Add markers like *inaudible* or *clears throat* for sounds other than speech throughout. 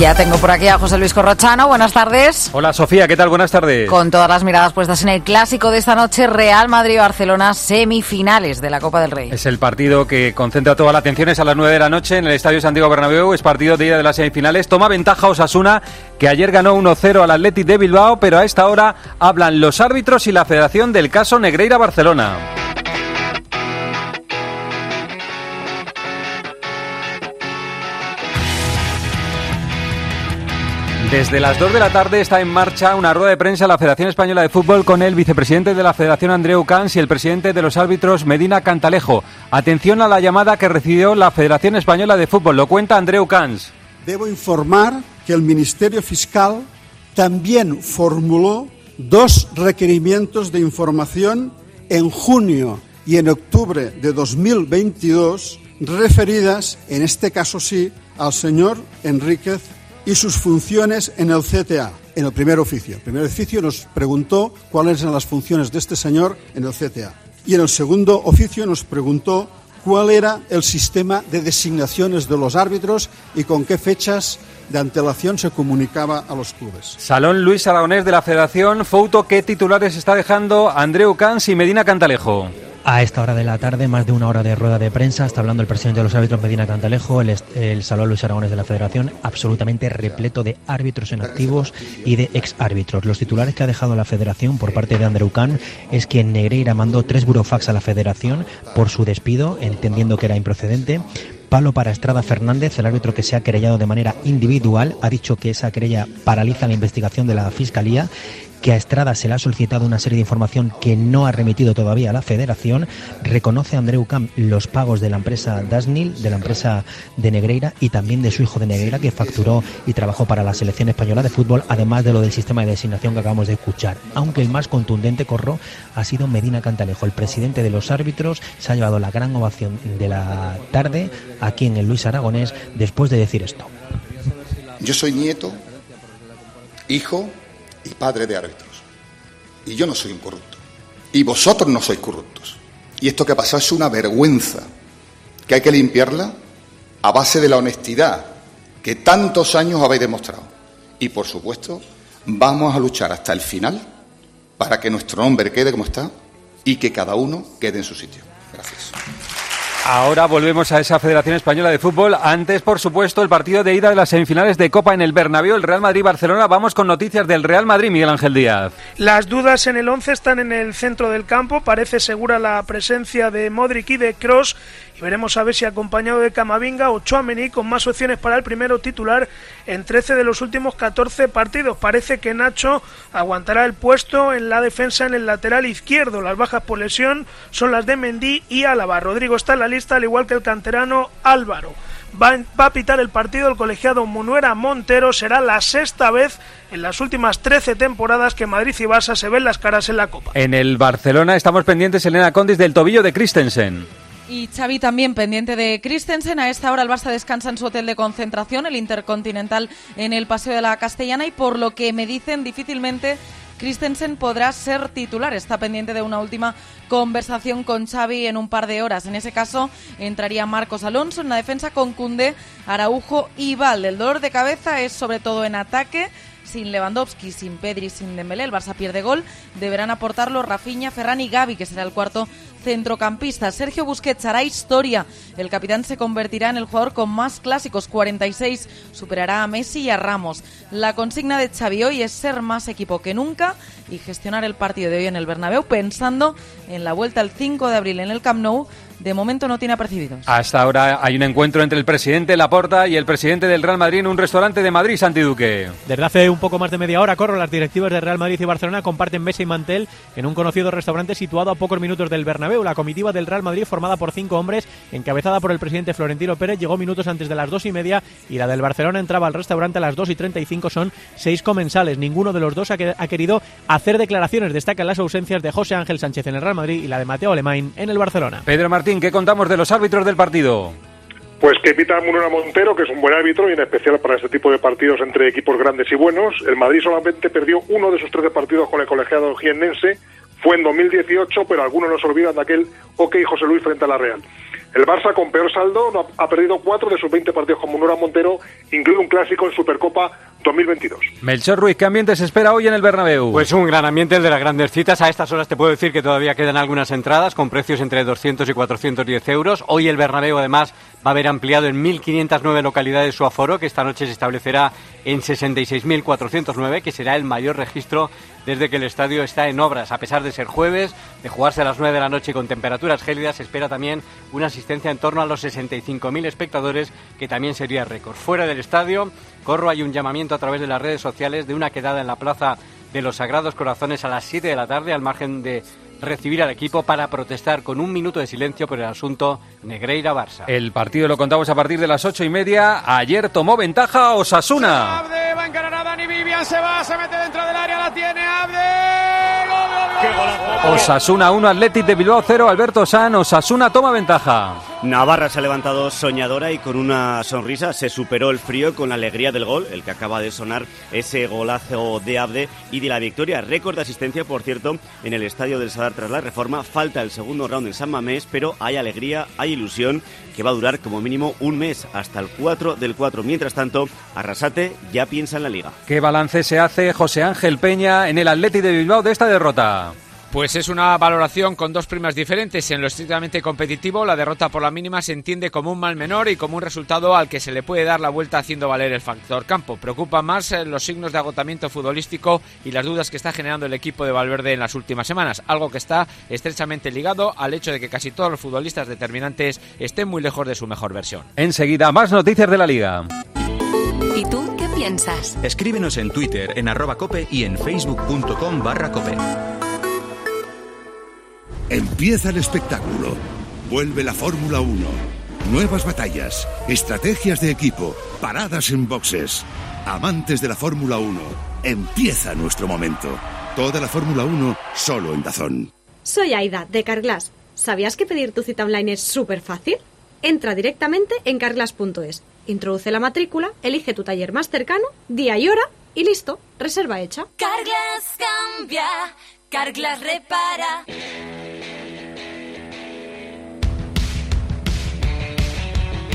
Ya tengo por aquí a José Luis Corrochano. Buenas tardes. Hola Sofía, ¿qué tal? Buenas tardes. Con todas las miradas puestas en el clásico de esta noche, Real Madrid-Barcelona, semifinales de la Copa del Rey. Es el partido que concentra toda la atención, es a las 9 de la noche en el Estadio Santiago Bernabéu, es partido de ida de las semifinales. Toma ventaja Osasuna, que ayer ganó 1-0 al Athletic de Bilbao, pero a esta hora hablan los árbitros y la federación del caso Negreira-Barcelona. Desde las 2 de la tarde está en marcha una rueda de prensa en la Federación Española de Fútbol con el vicepresidente de la Federación Andreu Cans y el presidente de los árbitros Medina Cantalejo. Atención a la llamada que recibió la Federación Española de Fútbol. Lo cuenta Andreu Cans. Debo informar que el Ministerio Fiscal también formuló dos requerimientos de información en junio y en octubre de 2022 referidas, en este caso sí, al señor Enríquez y sus funciones en el CTA, en el primer oficio. El primer oficio nos preguntó cuáles eran las funciones de este señor en el CTA. Y en el segundo oficio nos preguntó cuál era el sistema de designaciones de los árbitros y con qué fechas de antelación se comunicaba a los clubes. Salón Luis Aragonés de la Federación, foto ¿qué titulares está dejando Andreu Cans y Medina Cantalejo? A esta hora de la tarde, más de una hora de rueda de prensa, está hablando el presidente de los árbitros Medina Cantalejo, el, el Salón Luis Aragones de la Federación, absolutamente repleto de árbitros en activos y de ex árbitros. Los titulares que ha dejado la Federación por parte de Andrew Kahn es que Negreira mandó tres burofax a la Federación por su despido, entendiendo que era improcedente. Palo para Estrada Fernández, el árbitro que se ha querellado de manera individual, ha dicho que esa querella paraliza la investigación de la Fiscalía que a Estrada se le ha solicitado una serie de información que no ha remitido todavía a la Federación. Reconoce Andreu Camp los pagos de la empresa Dasnil, de la empresa de Negreira y también de su hijo de Negreira que facturó y trabajó para la selección española de fútbol, además de lo del sistema de designación que acabamos de escuchar. Aunque el más contundente corro ha sido Medina Cantalejo, el presidente de los árbitros, se ha llevado la gran ovación de la tarde aquí en el Luis Aragonés después de decir esto. Yo soy nieto, hijo y padre de árbitros. Y yo no soy un corrupto. Y vosotros no sois corruptos. Y esto que ha pasado es una vergüenza, que hay que limpiarla a base de la honestidad que tantos años habéis demostrado. Y por supuesto, vamos a luchar hasta el final para que nuestro nombre quede como está y que cada uno quede en su sitio. Gracias. Ahora volvemos a esa Federación Española de Fútbol. Antes, por supuesto, el partido de ida de las semifinales de Copa en el Bernabéu, el Real Madrid-Barcelona. Vamos con noticias del Real Madrid, Miguel Ángel Díaz. Las dudas en el 11 están en el centro del campo. Parece segura la presencia de Modric y de Cross. Y veremos a ver si acompañado de Camavinga o Chouameni con más opciones para el primero titular en 13 de los últimos 14 partidos. Parece que Nacho aguantará el puesto en la defensa en el lateral izquierdo. Las bajas por lesión son las de Mendy y Álava. Rodrigo está en la lista, al igual que el canterano Álvaro. Va, a pitar el partido el colegiado Munuera Montero. Será la sexta vez en las últimas 13 temporadas que Madrid y Barça se ven las caras en la Copa. En el Barcelona estamos pendientes, Elena Condis, del tobillo de Christensen. Y Xavi también pendiente de Christensen. A esta hora el Barça descansa en su hotel de concentración, el Intercontinental en el Paseo de la Castellana, y por lo que me dicen difícilmente Christensen podrá ser titular. Está pendiente de una última conversación con Xavi en un par de horas. En ese caso entraría Marcos Alonso en la defensa con Cundé, Araujo y Valde. El dolor de cabeza es sobre todo en ataque sin Lewandowski, sin Pedri, sin Dembélé, el Barça pierde gol, deberán aportarlo Rafinha, Ferran y Gavi, que será el cuarto centrocampista. Sergio Busquets hará historia. El capitán se convertirá en el jugador con más clásicos, 46. Superará a Messi y a Ramos. La consigna de Xavi hoy es ser más equipo que nunca y gestionar el partido de hoy en el Bernabéu pensando en la vuelta el 5 de abril en el Camp Nou de momento no tiene apercibidos. Hasta ahora hay un encuentro entre el presidente Laporta y el presidente del Real Madrid en un restaurante de Madrid, Santi Duque. Desde hace un poco más de media hora, corro, las directivas de Real Madrid y Barcelona comparten mesa y mantel en un conocido restaurante situado a pocos minutos del Bernabéu. La comitiva del Real Madrid, formada por cinco hombres, encabezada por el presidente Florentino Pérez, llegó minutos antes de las dos y media y la del Barcelona entraba al restaurante a las dos y treinta y cinco. Son seis comensales. Ninguno de los dos ha, ha querido hacer declaraciones. Destacan las ausencias de José Ángel Sánchez en el Real Madrid y la de Mateo Alemán en el Barcelona. Pedro Martín, ¿qué contamos de los árbitros del partido? Pues que pita Munera Montero, que es un buen árbitro y en especial para este tipo de partidos entre equipos grandes y buenos. El Madrid solamente perdió uno de sus 13 partidos con el colegiado jiennense. fue en 2018, pero algunos nos olvidan de aquel OK José Luis frente a la Real. El Barça, con peor saldo, ha perdido cuatro de sus 20 partidos con Munura Montero, incluido un clásico en Supercopa 2022. Melchor Ruiz, ¿qué ambiente se espera hoy en el Bernabéu? Pues un gran ambiente el de las grandes citas. A estas horas te puedo decir que todavía quedan algunas entradas con precios entre 200 y 410 euros. Hoy el Bernabéu además va a haber ampliado en 1.509 localidades su aforo, que esta noche se establecerá en 66.409, que será el mayor registro desde que el estadio está en obras. A pesar de ser jueves, de jugarse a las 9 de la noche con temperaturas gélidas, se espera también una asistencia en torno a los 65.000 espectadores, que también sería récord. Fuera del estadio, Corro, hay un llamamiento a través de las redes sociales de una quedada en la plaza de los Sagrados Corazones a las 7 de la tarde, al margen de recibir al equipo para protestar con un minuto de silencio por el asunto Negreira-Barça. El partido lo contamos a partir de las ocho y media. Ayer tomó ventaja Osasuna. Abde, va a encarar a Dani Vivian, se va, se mete dentro del área, la tiene Abde. Osasuna 1, Athletic de Bilbao 0, Alberto San, Osasuna toma ventaja. Navarra se ha levantado soñadora y con una sonrisa se superó el frío con la alegría del gol, el que acaba de sonar ese golazo de Abde y de la victoria. Récord de asistencia, por cierto, en el estadio del Sadar tras la reforma. Falta el segundo round en San Mamés, pero hay alegría, hay ilusión que va a durar como mínimo un mes, hasta el 4 del 4. Mientras tanto, Arrasate ya piensa en la liga. ¿Qué balance se hace José Ángel Peña en el Athletic de Bilbao de esta derrota? Pues es una valoración con dos primas diferentes. En lo estrictamente competitivo, la derrota por la mínima se entiende como un mal menor y como un resultado al que se le puede dar la vuelta haciendo valer el factor campo. Preocupa más eh, los signos de agotamiento futbolístico y las dudas que está generando el equipo de Valverde en las últimas semanas, algo que está estrechamente ligado al hecho de que casi todos los futbolistas determinantes estén muy lejos de su mejor versión. Enseguida, más noticias de la liga. ¿Y tú qué piensas? Escríbenos en Twitter, en arroba cope y en facebook.com barra cope. Empieza el espectáculo. Vuelve la Fórmula 1. Nuevas batallas, estrategias de equipo, paradas en boxes. Amantes de la Fórmula 1, empieza nuestro momento. Toda la Fórmula 1 solo en Dazón. Soy Aida, de Carglass. ¿Sabías que pedir tu cita online es súper fácil? Entra directamente en carglass.es, introduce la matrícula, elige tu taller más cercano, día y hora y listo, reserva hecha. Carglass cambia, Carglass repara.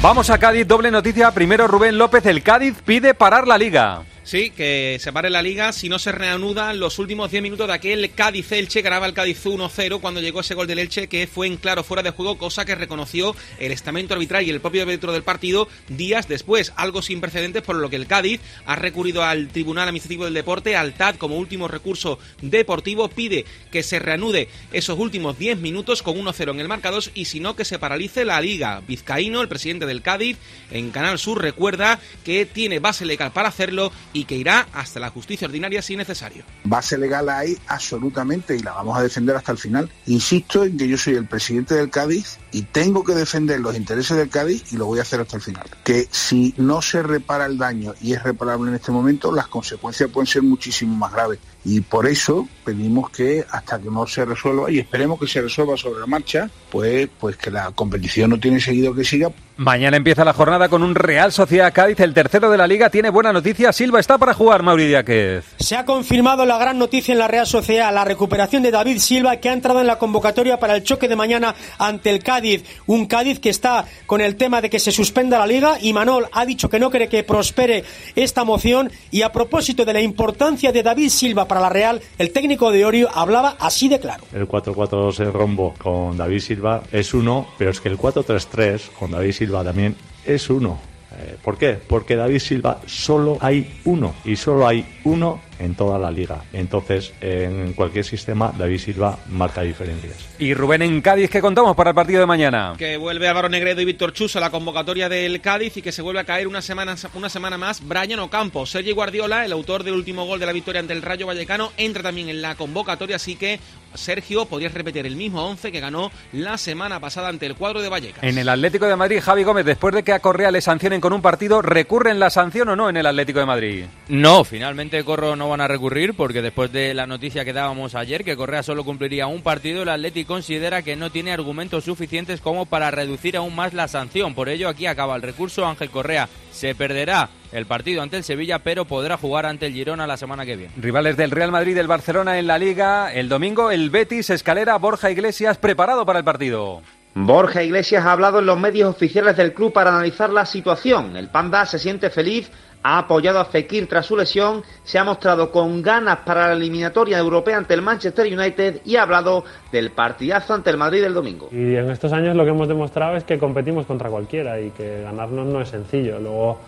Vamos a Cádiz, doble noticia. Primero Rubén López, el Cádiz pide parar la liga. Sí, que se pare la liga. Si no se reanudan los últimos 10 minutos de aquel Cádiz-Elche, graba el Cádiz 1-0 cuando llegó ese gol del Elche que fue en claro fuera de juego, cosa que reconoció el estamento arbitral y el propio árbitro del partido días después, algo sin precedentes por lo que el Cádiz ha recurrido al Tribunal Administrativo del Deporte, al TAD como último recurso deportivo, pide que se reanude esos últimos 10 minutos con 1-0 en el marcador y si no que se paralice la liga. Vizcaíno, el presidente del Cádiz, en Canal Sur recuerda que tiene base legal para hacerlo que irá hasta la justicia ordinaria si necesario. Base legal hay absolutamente y la vamos a defender hasta el final. Insisto en que yo soy el presidente del Cádiz y tengo que defender los intereses del Cádiz y lo voy a hacer hasta el final. Que si no se repara el daño y es reparable en este momento, las consecuencias pueden ser muchísimo más graves. Y por eso pedimos que hasta que no se resuelva, y esperemos que se resuelva sobre la marcha, pues, pues que la competición no tiene seguido que siga. Mañana empieza la jornada con un Real Sociedad Cádiz, el tercero de la liga. Tiene buena noticia. Silva está para jugar, Mauri Díaz. Se ha confirmado la gran noticia en la Real Sociedad, la recuperación de David Silva, que ha entrado en la convocatoria para el choque de mañana ante el Cádiz. Un Cádiz que está con el tema de que se suspenda la liga y Manol ha dicho que no cree que prospere esta moción. Y a propósito de la importancia de David Silva para la Real, el técnico de Orio hablaba así de claro. El 4-4-2 rombo con David Silva es uno, pero es que el 4-3-3 con David Silva también es uno. Eh, ¿Por qué? Porque David Silva solo hay uno y solo hay uno en toda la liga. Entonces, en cualquier sistema, David Silva marca diferencias. Y Rubén en Cádiz, ¿qué contamos para el partido de mañana? Que vuelve Álvaro Negredo y Víctor Chus a la convocatoria del Cádiz y que se vuelve a caer una semana, una semana más Brian Ocampo. Sergio Guardiola, el autor del último gol de la victoria ante el Rayo Vallecano, entra también en la convocatoria, así que Sergio podría repetir el mismo 11 que ganó la semana pasada ante el cuadro de Vallecas. En el Atlético de Madrid, Javi Gómez, después de que a Correa le sancionen con un partido, ¿recurren la sanción o no en el Atlético de Madrid? No, finalmente Corro no no van a recurrir porque después de la noticia que dábamos ayer, que Correa solo cumpliría un partido, el Atleti considera que no tiene argumentos suficientes como para reducir aún más la sanción. Por ello, aquí acaba el recurso. Ángel Correa se perderá el partido ante el Sevilla, pero podrá jugar ante el Girona la semana que viene. Rivales del Real Madrid y del Barcelona en la Liga. El domingo, el Betis, Escalera, Borja Iglesias, preparado para el partido. Borja Iglesias ha hablado en los medios oficiales del club para analizar la situación. El Panda se siente feliz, ha apoyado a Fekir tras su lesión, se ha mostrado con ganas para la eliminatoria europea ante el Manchester United y ha hablado del partidazo ante el Madrid del domingo. Y en estos años lo que hemos demostrado es que competimos contra cualquiera y que ganarnos no es sencillo. Luego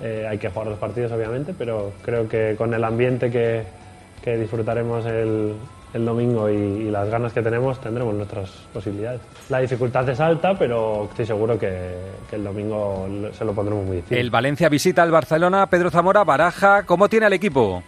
eh, hay que jugar los partidos, obviamente, pero creo que con el ambiente que, que disfrutaremos el, el domingo y, y, las ganas que tenemos tendremos nuestras posibilidades. La dificultad es alta, pero estoy seguro que, que, el domingo se lo pondremos muy difícil. El Valencia visita al Barcelona, Pedro Zamora, Baraja, ¿cómo tiene el equipo?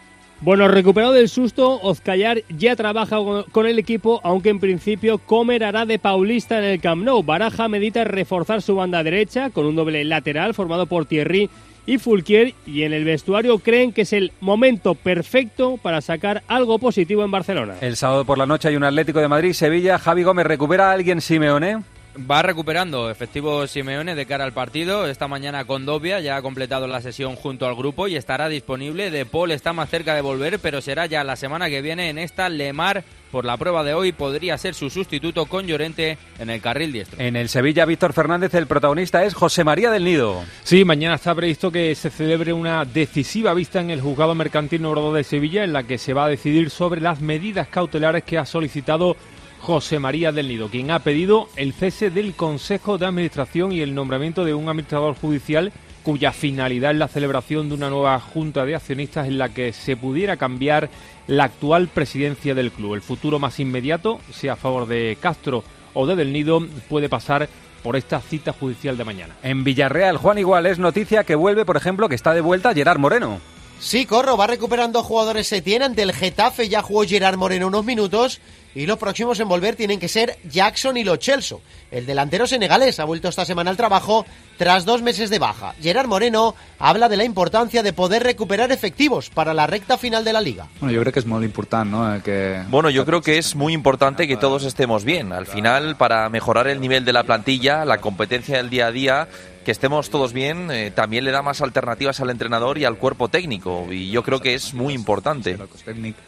Bueno, recuperado del susto, Ozcayar ya trabaja con el equipo, aunque en principio Comer hará de paulista en el Camp Nou. Baraja medita reforzar su banda derecha con un doble lateral formado por Thierry y Fulquier y en el vestuario creen que es el momento perfecto para sacar algo positivo en Barcelona. El sábado por la noche hay un Atlético de Madrid, Sevilla. Javi Gómez recupera a alguien Simeone. Va recuperando efectivo Simeone de cara al partido. Esta mañana con Dobia ya ha completado la sesión junto al grupo y estará disponible. De Paul está más cerca de volver, pero será ya la semana que viene en esta Lemar. Por la prueba de hoy podría ser su sustituto con Llorente en el carril diestro. En el Sevilla, Víctor Fernández, el protagonista es José María del Nido. Sí, mañana está previsto que se celebre una decisiva vista en el juzgado mercantil número de Sevilla en la que se va a decidir sobre las medidas cautelares que ha solicitado José María del Nido, quien ha pedido el cese del Consejo de Administración y el nombramiento de un administrador judicial cuya finalidad es la celebración de una nueva junta de accionistas en la que se pudiera cambiar la actual presidencia del club. El futuro más inmediato, sea a favor de Castro o de Del Nido, puede pasar por esta cita judicial de mañana. En Villarreal, Juan Igual, es noticia que vuelve, por ejemplo, que está de vuelta Gerard Moreno. Sí, Corro, va recuperando jugadores Setién ante el Getafe, ya jugó Gerard Moreno unos minutos y los próximos en volver tienen que ser Jackson y Lo Celso. El delantero senegalés ha vuelto esta semana al trabajo tras dos meses de baja. Gerard Moreno habla de la importancia de poder recuperar efectivos para la recta final de la liga. Bueno, yo creo que es muy importante, ¿no? Que... Bueno, yo creo que es muy importante que todos estemos bien. Al final, para mejorar el nivel de la plantilla, la competencia del día a día, que estemos todos bien eh, también le da más alternativas al entrenador y al cuerpo técnico y yo creo que es muy importante.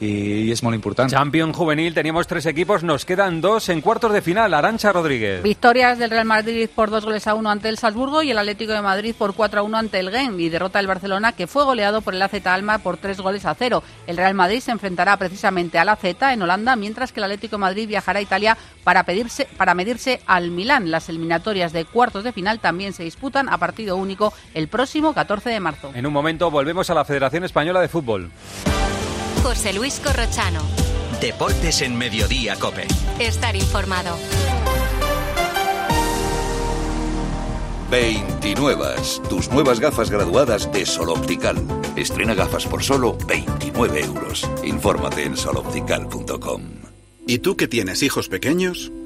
Y es muy importante. Champion juvenil teníamos tres equipos nos quedan dos en cuartos de final. Arancha Rodríguez. Victorias del Real Madrid por dos goles a uno ante el Salzburgo y el Atlético de Madrid por 4 a 1 ante el Gen y derrota del Barcelona que fue goleado por el AZ Alma por tres goles a cero. El Real Madrid se enfrentará precisamente al AZ en Holanda mientras que el Atlético de Madrid viajará a Italia para, pedirse, para medirse al Milán. Las eliminatorias de cuartos de final también se disputan a partido único el próximo 14 de marzo. En un momento volvemos a la Federación Española de Fútbol. José Luis Corrochano. Deportes en Mediodía, Cope. Estar informado. 29. Tus nuevas gafas graduadas de Sol Optical. Estrena gafas por solo 29 euros. Infórmate en soloptical.com. ¿Y tú que tienes hijos pequeños?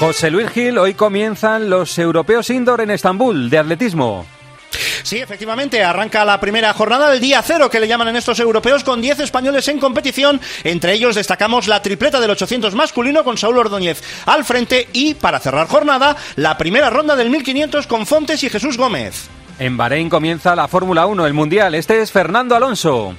José Luis Gil, hoy comienzan los europeos indoor en Estambul de atletismo. Sí, efectivamente, arranca la primera jornada del día cero que le llaman en estos europeos con 10 españoles en competición. Entre ellos destacamos la tripleta del 800 masculino con Saúl Ordóñez al frente y, para cerrar jornada, la primera ronda del 1500 con Fontes y Jesús Gómez. En Bahrein comienza la Fórmula 1, el Mundial. Este es Fernando Alonso.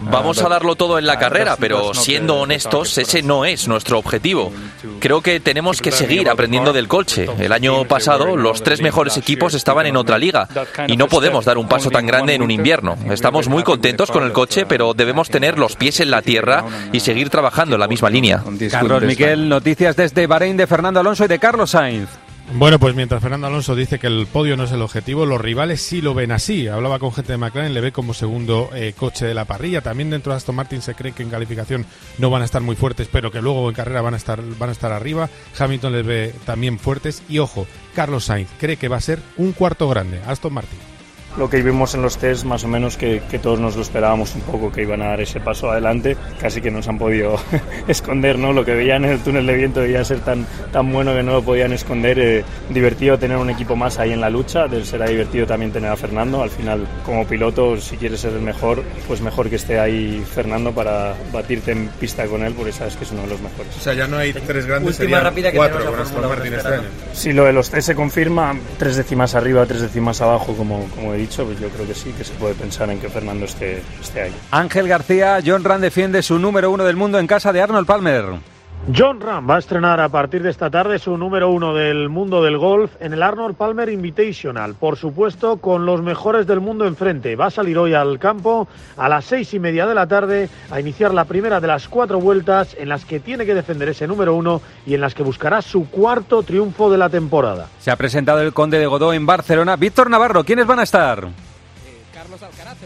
Vamos a darlo todo en la carrera, pero siendo honestos, ese no es nuestro objetivo. Creo que tenemos que seguir aprendiendo del coche. El año pasado los tres mejores equipos estaban en otra liga y no podemos dar un paso tan grande en un invierno. Estamos muy contentos con el coche, pero debemos tener los pies en la tierra y seguir trabajando en la misma línea. Carlos Miquel, noticias desde Bahrein de Fernando Alonso y de Carlos Sainz. Bueno, pues mientras Fernando Alonso dice que el podio no es el objetivo, los rivales sí lo ven así. Hablaba con gente de McLaren, le ve como segundo eh, coche de la parrilla. También dentro de Aston Martin se cree que en calificación no van a estar muy fuertes, pero que luego en carrera van a estar, van a estar arriba. Hamilton les ve también fuertes. Y ojo, Carlos Sainz cree que va a ser un cuarto grande. Aston Martin lo que vimos en los test más o menos que, todos nos lo esperábamos un poco que iban a dar ese paso adelante. Casi que nos han podido *laughs* esconder no lo que veían en el túnel de viento debía ser tan tan bueno que no lo podían esconder. Eh, divertido tener un equipo más ahí en la lucha. Será divertido también tener a Fernando. Al final como piloto si quieres ser el mejor pues mejor que esté ahí Fernando para batirte en pista con él porque sabes que es uno de los mejores. O sea ya no hay tres grandes serían rápida cuatro con Aston Martin este año. Si lo de los test se confirma tres décimas arriba tres décimas abajo como como he dicho pues yo creo que sí, que se puede pensar en que Fernando esté, esté ahí. Ángel García, John Rand defiende su número uno del mundo en casa de Arnold Palmer. John Ram va a estrenar a partir de esta tarde su número uno del mundo del golf en el Arnold Palmer Invitational. Por supuesto, con los mejores del mundo enfrente. Va a salir hoy al campo a las seis y media de la tarde a iniciar la primera de las cuatro vueltas en las que tiene que defender ese número uno y en las que buscará su cuarto triunfo de la temporada. Se ha presentado el Conde de Godó en Barcelona. Víctor Navarro, ¿quiénes van a estar?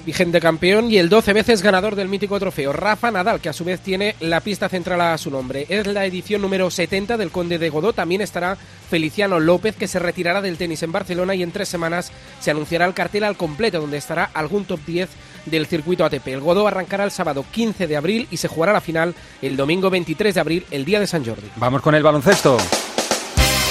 Vigente campeón y el 12 veces ganador del mítico trofeo, Rafa Nadal, que a su vez tiene la pista central a su nombre. Es la edición número 70 del Conde de Godó. También estará Feliciano López, que se retirará del tenis en Barcelona y en tres semanas se anunciará el cartel al completo, donde estará algún top 10 del circuito ATP. El Godó arrancará el sábado 15 de abril y se jugará la final el domingo 23 de abril, el día de San Jordi. Vamos con el baloncesto.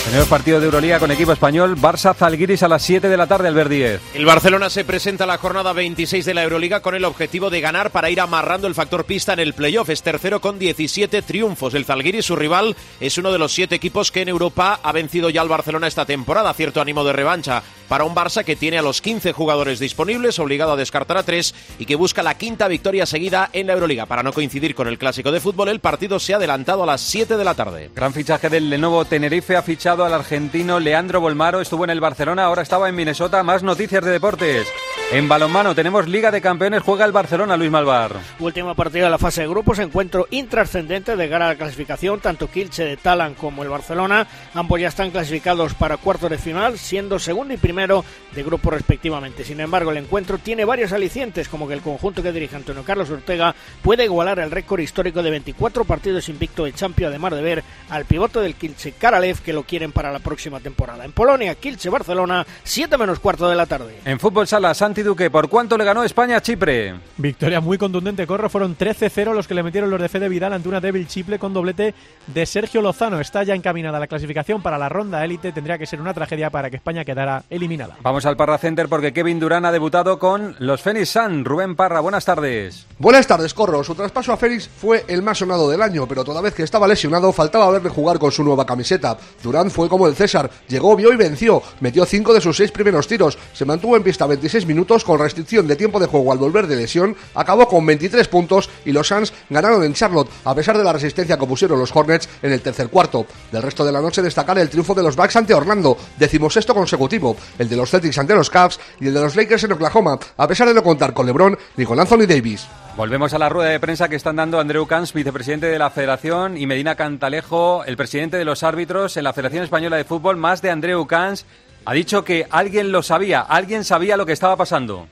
Tenemos partido de Euroliga con equipo español, Barça Zalgiris a las 7 de la tarde, al 10. El Barcelona se presenta a la jornada 26 de la Euroliga con el objetivo de ganar para ir amarrando el factor pista en el playoff. Es tercero con 17 triunfos. El Zalgiris, su rival, es uno de los siete equipos que en Europa ha vencido ya al Barcelona esta temporada. Cierto ánimo de revancha para un Barça que tiene a los 15 jugadores disponibles, obligado a descartar a tres y que busca la quinta victoria seguida en la Euroliga. Para no coincidir con el clásico de fútbol, el partido se ha adelantado a las 7 de la tarde. Gran fichaje del Lenovo Tenerife ha fichado al argentino Leandro Bolmaro, estuvo en el Barcelona, ahora estaba en Minnesota. Más noticias de deportes. En balonmano tenemos Liga de Campeones, juega el Barcelona, Luis Malvar. Última partida de la fase de grupos, encuentro intrascendente de cara a la clasificación, tanto Kilche de Talan como el Barcelona, ambos ya están clasificados para cuartos de final, siendo segundo y primero de grupo respectivamente. Sin embargo, el encuentro tiene varios alicientes, como que el conjunto que dirige Antonio Carlos Ortega puede igualar el récord histórico de 24 partidos invicto de Champions, además de ver al pivote del Kilche Karalev, que lo quieren para la próxima temporada. En Polonia, Kilche Barcelona, 7 menos cuarto de la tarde. En fútbol sala, Santi Duque, ¿por cuánto le ganó España a Chipre? Victoria muy contundente, Corro. Fueron 13-0 los que le metieron los de Fede Vidal ante una débil Chipre con doblete de Sergio Lozano. Está ya encaminada la clasificación para la ronda élite. Tendría que ser una tragedia para que España quedara eliminada. Vamos al Parra Center porque Kevin Durán ha debutado con los Phoenix Sun. Rubén Parra, buenas tardes. Buenas tardes, Corro. Su traspaso a Félix fue el más sonado del año, pero toda vez que estaba lesionado faltaba verle jugar con su nueva camiseta. Durán fue como el César, llegó, vio y venció. Metió cinco de sus seis primeros tiros. Se mantuvo en pista 26 minutos con restricción de tiempo de juego al volver de lesión, acabó con 23 puntos y los Suns ganaron en Charlotte, a pesar de la resistencia que pusieron los Hornets en el tercer cuarto. Del resto de la noche destacar el triunfo de los Bucks ante Orlando, decimosexto consecutivo, el de los Celtics ante los Cavs y el de los Lakers en Oklahoma, a pesar de no contar con LeBron ni con Anthony Davis. Volvemos a la rueda de prensa que están dando Andreu Cans, vicepresidente de la Federación, y Medina Cantalejo, el presidente de los árbitros en la Federación Española de Fútbol, más de Andreu Cans. Ha dicho que alguien lo sabía, alguien sabía lo que estaba pasando.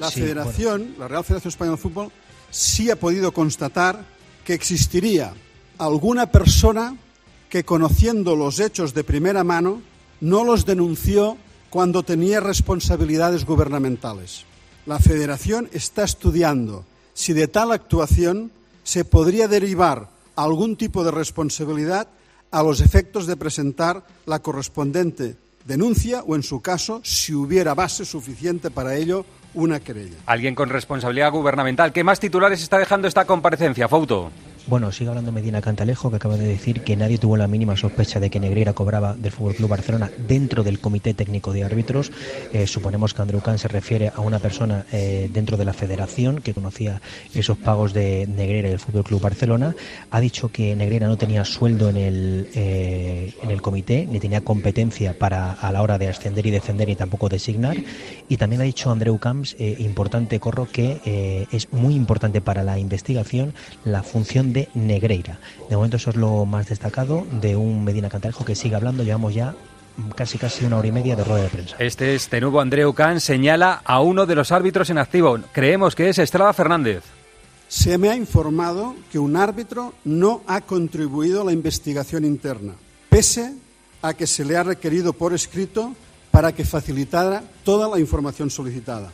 La Federación, la Real Federación Española de Fútbol, sí ha podido constatar que existiría alguna persona que, conociendo los hechos de primera mano, no los denunció cuando tenía responsabilidades gubernamentales. La Federación está estudiando si de tal actuación se podría derivar algún tipo de responsabilidad a los efectos de presentar la correspondiente denuncia o, en su caso, si hubiera base suficiente para ello, una querella. Alguien con responsabilidad gubernamental. ¿Qué más titulares está dejando esta comparecencia, Fauto? Bueno, sigue hablando Medina Cantalejo, que acaba de decir que nadie tuvo la mínima sospecha de que Negreira cobraba del Fútbol Club Barcelona dentro del Comité Técnico de Árbitros. Eh, suponemos que Andreu Can se refiere a una persona eh, dentro de la Federación que conocía esos pagos de Negreira y del Fútbol Club Barcelona. Ha dicho que Negreira no tenía sueldo en el, eh, en el comité, ni tenía competencia para a la hora de ascender y defender, y tampoco designar. Y también ha dicho Andreu Camps, importante corro, que es muy importante para la investigación la función de Negreira. De momento eso es lo más destacado de un Medina Cantalejo que sigue hablando. Llevamos ya casi casi una hora y media de rueda de prensa. Este es de nuevo Andreu Can, señala a uno de los árbitros en activo. Creemos que es Estrada Fernández. Se me ha informado que un árbitro no ha contribuido a la investigación interna, pese a que se le ha requerido por escrito para que facilitara toda la información solicitada.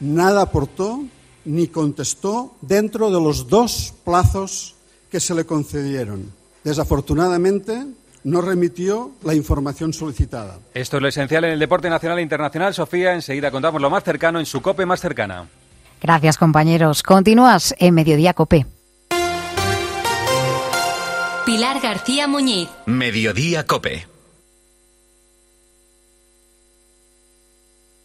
Nada aportó ni contestó dentro de los dos plazos que se le concedieron. Desafortunadamente, no remitió la información solicitada. Esto es lo esencial en el deporte nacional e internacional. Sofía, enseguida contamos lo más cercano en su COPE más cercana. Gracias, compañeros. Continúas en Mediodía COPE. Pilar García Muñiz. Mediodía Cope.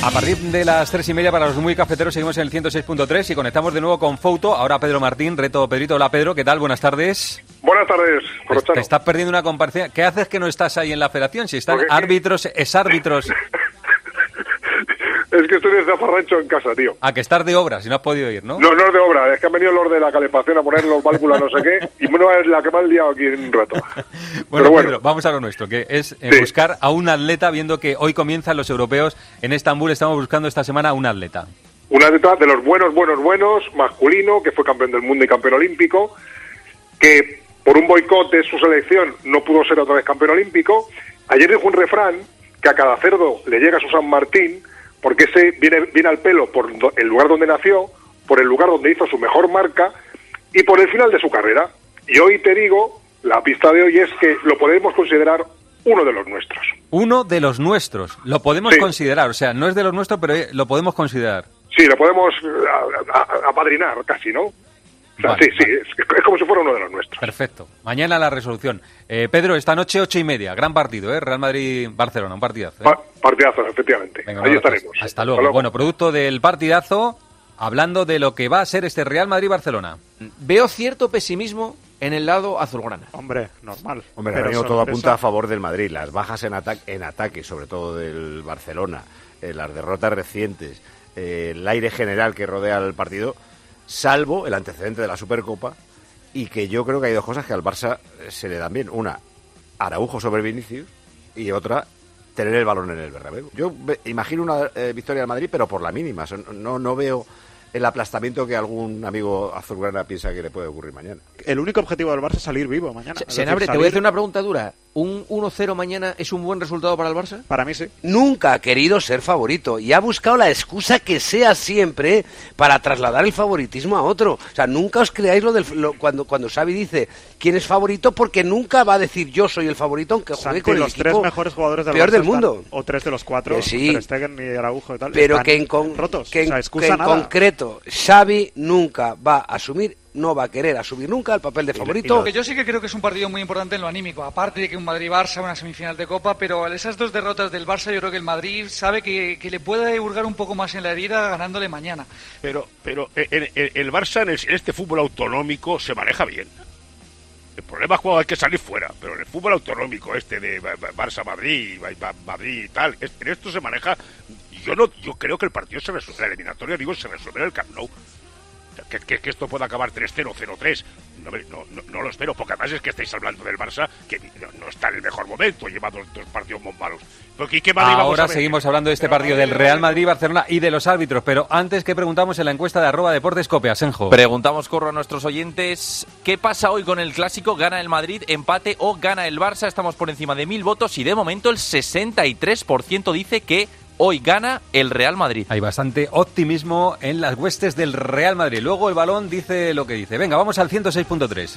A partir de las tres y media para los muy cafeteros seguimos en el 106.3 y conectamos de nuevo con Fouto. Ahora Pedro Martín, reto Pedrito. Hola Pedro, ¿qué tal? Buenas tardes. Buenas tardes. Te estás perdiendo una comparecencia. ¿Qué haces que no estás ahí en la federación? Si están árbitros, es árbitros. *laughs* Es que estoy desde Zafarrancho en casa, tío. A que estar de obra, si no has podido ir, ¿no? No, no es de obra, es que han venido los de la calefacción a poner los válvulas no sé qué, y bueno, es la que me ha liado aquí en un rato. *laughs* bueno, Pedro, vamos a lo nuestro, que es eh, buscar a un atleta, viendo que hoy comienzan los europeos en Estambul, estamos buscando esta semana a un atleta. Un atleta de los buenos, buenos, buenos, masculino, que fue campeón del mundo y campeón olímpico, que por un boicot de su selección no pudo ser otra vez campeón olímpico. Ayer dijo un refrán que a cada cerdo le llega su San Martín, porque ese viene, viene al pelo por el lugar donde nació, por el lugar donde hizo su mejor marca y por el final de su carrera. Y hoy te digo, la pista de hoy es que lo podemos considerar uno de los nuestros. Uno de los nuestros. Lo podemos Sí. considerar. O sea, no es de los nuestros, pero eh, lo podemos considerar. Sí, lo podemos eh, apadrinar casi, ¿no? O sea, Vale, sí, sí, es, es como si fuera uno de los nuestros. Perfecto. Mañana la resolución. Eh, Pedro, esta noche ocho y media. Gran partido, ¿eh? Real Madrid-Barcelona. Un partidazo. ¿eh? Pa- partidazo, efectivamente. Venga, Ahí estaremos. Hasta luego. Bueno, producto del partidazo, hablando de lo que va a ser este Real Madrid-Barcelona. Veo cierto pesimismo en el lado azulgrana. Hombre, normal. Hombre, Pero ahora mismo todo sorpresa- apunta a favor del Madrid. Las bajas en, ataque, en ataque, sobre todo del Barcelona, eh, las derrotas recientes, eh, el aire general que rodea el partido, salvo el antecedente de la Supercopa, y que yo creo que hay dos cosas que al Barça eh, se le dan bien. Una, Araujo sobre Vinicius, y otra, tener el balón en el Bernabéu. Yo imagino una eh, victoria del Madrid, pero por la mínima. No, no veo el aplastamiento que algún amigo azulgrana piensa que le puede ocurrir mañana. El único objetivo del Barça es salir vivo mañana. Es Senabre, decir, te voy a hacer una pregunta dura. ¿Un 1-0 mañana es un buen resultado para el Barça? Para mí sí. Nunca ha querido ser favorito y ha buscado la excusa que sea siempre para trasladar el favoritismo a otro. O sea, nunca os creáis lo del lo- cuando cuando Xavi dice quién es favorito porque nunca va a decir yo soy el favorito aunque juegue Santi, con el los tres equipo mejores jugadores del peor del están- mundo. o tres de los cuatro, Que sí. Stegen y Araujo y tal, Pero están que en, con- rotos. que en- o sea, que en nada. concreto Xavi nunca va a asumir, no va a querer asumir nunca el papel de favorito. Yo sí que creo que es un partido muy importante en lo anímico, aparte de que un Madrid-Barça, una semifinal de Copa, pero a esas dos derrotas del Barça yo creo que el Madrid sabe que, que le puede hurgar un poco más en la herida ganándole mañana. Pero, pero el, el- el Barça en, el- en este fútbol autonómico se maneja bien. El problema es cuando hay que salir fuera, pero en el fútbol autonómico este de Ba- Ba- Barça-Madrid, Ba- Ba- Madrid y tal, en esto se maneja. Yo no, yo creo que el partido se resuelve, la eliminatoria, digo, se resuelve en el Camp Nou. Que, que- que esto pueda acabar 3-0, 0-3. No, no, no- no lo espero, porque además es que estáis hablando del Barça, que no, no está en el mejor momento, lleva dos, dos partidos muy malos. Porque, ¿y qué Madrid vamos a Ahora ver? seguimos hablando de este partido del Real Madrid-Barcelona y de los árbitros, pero antes que preguntamos en la encuesta de arroba deportes Cope, Asenjo. Preguntamos, corro a nuestros oyentes, ¿qué pasa hoy con el clásico? ¿Gana el Madrid, empate o gana el Barça? Estamos por encima de mil votos y de momento el 63% dice que hoy gana el Real Madrid. Hay bastante optimismo en las huestes del Real Madrid. Luego el balón dice lo que dice. Venga, vamos al 106.3.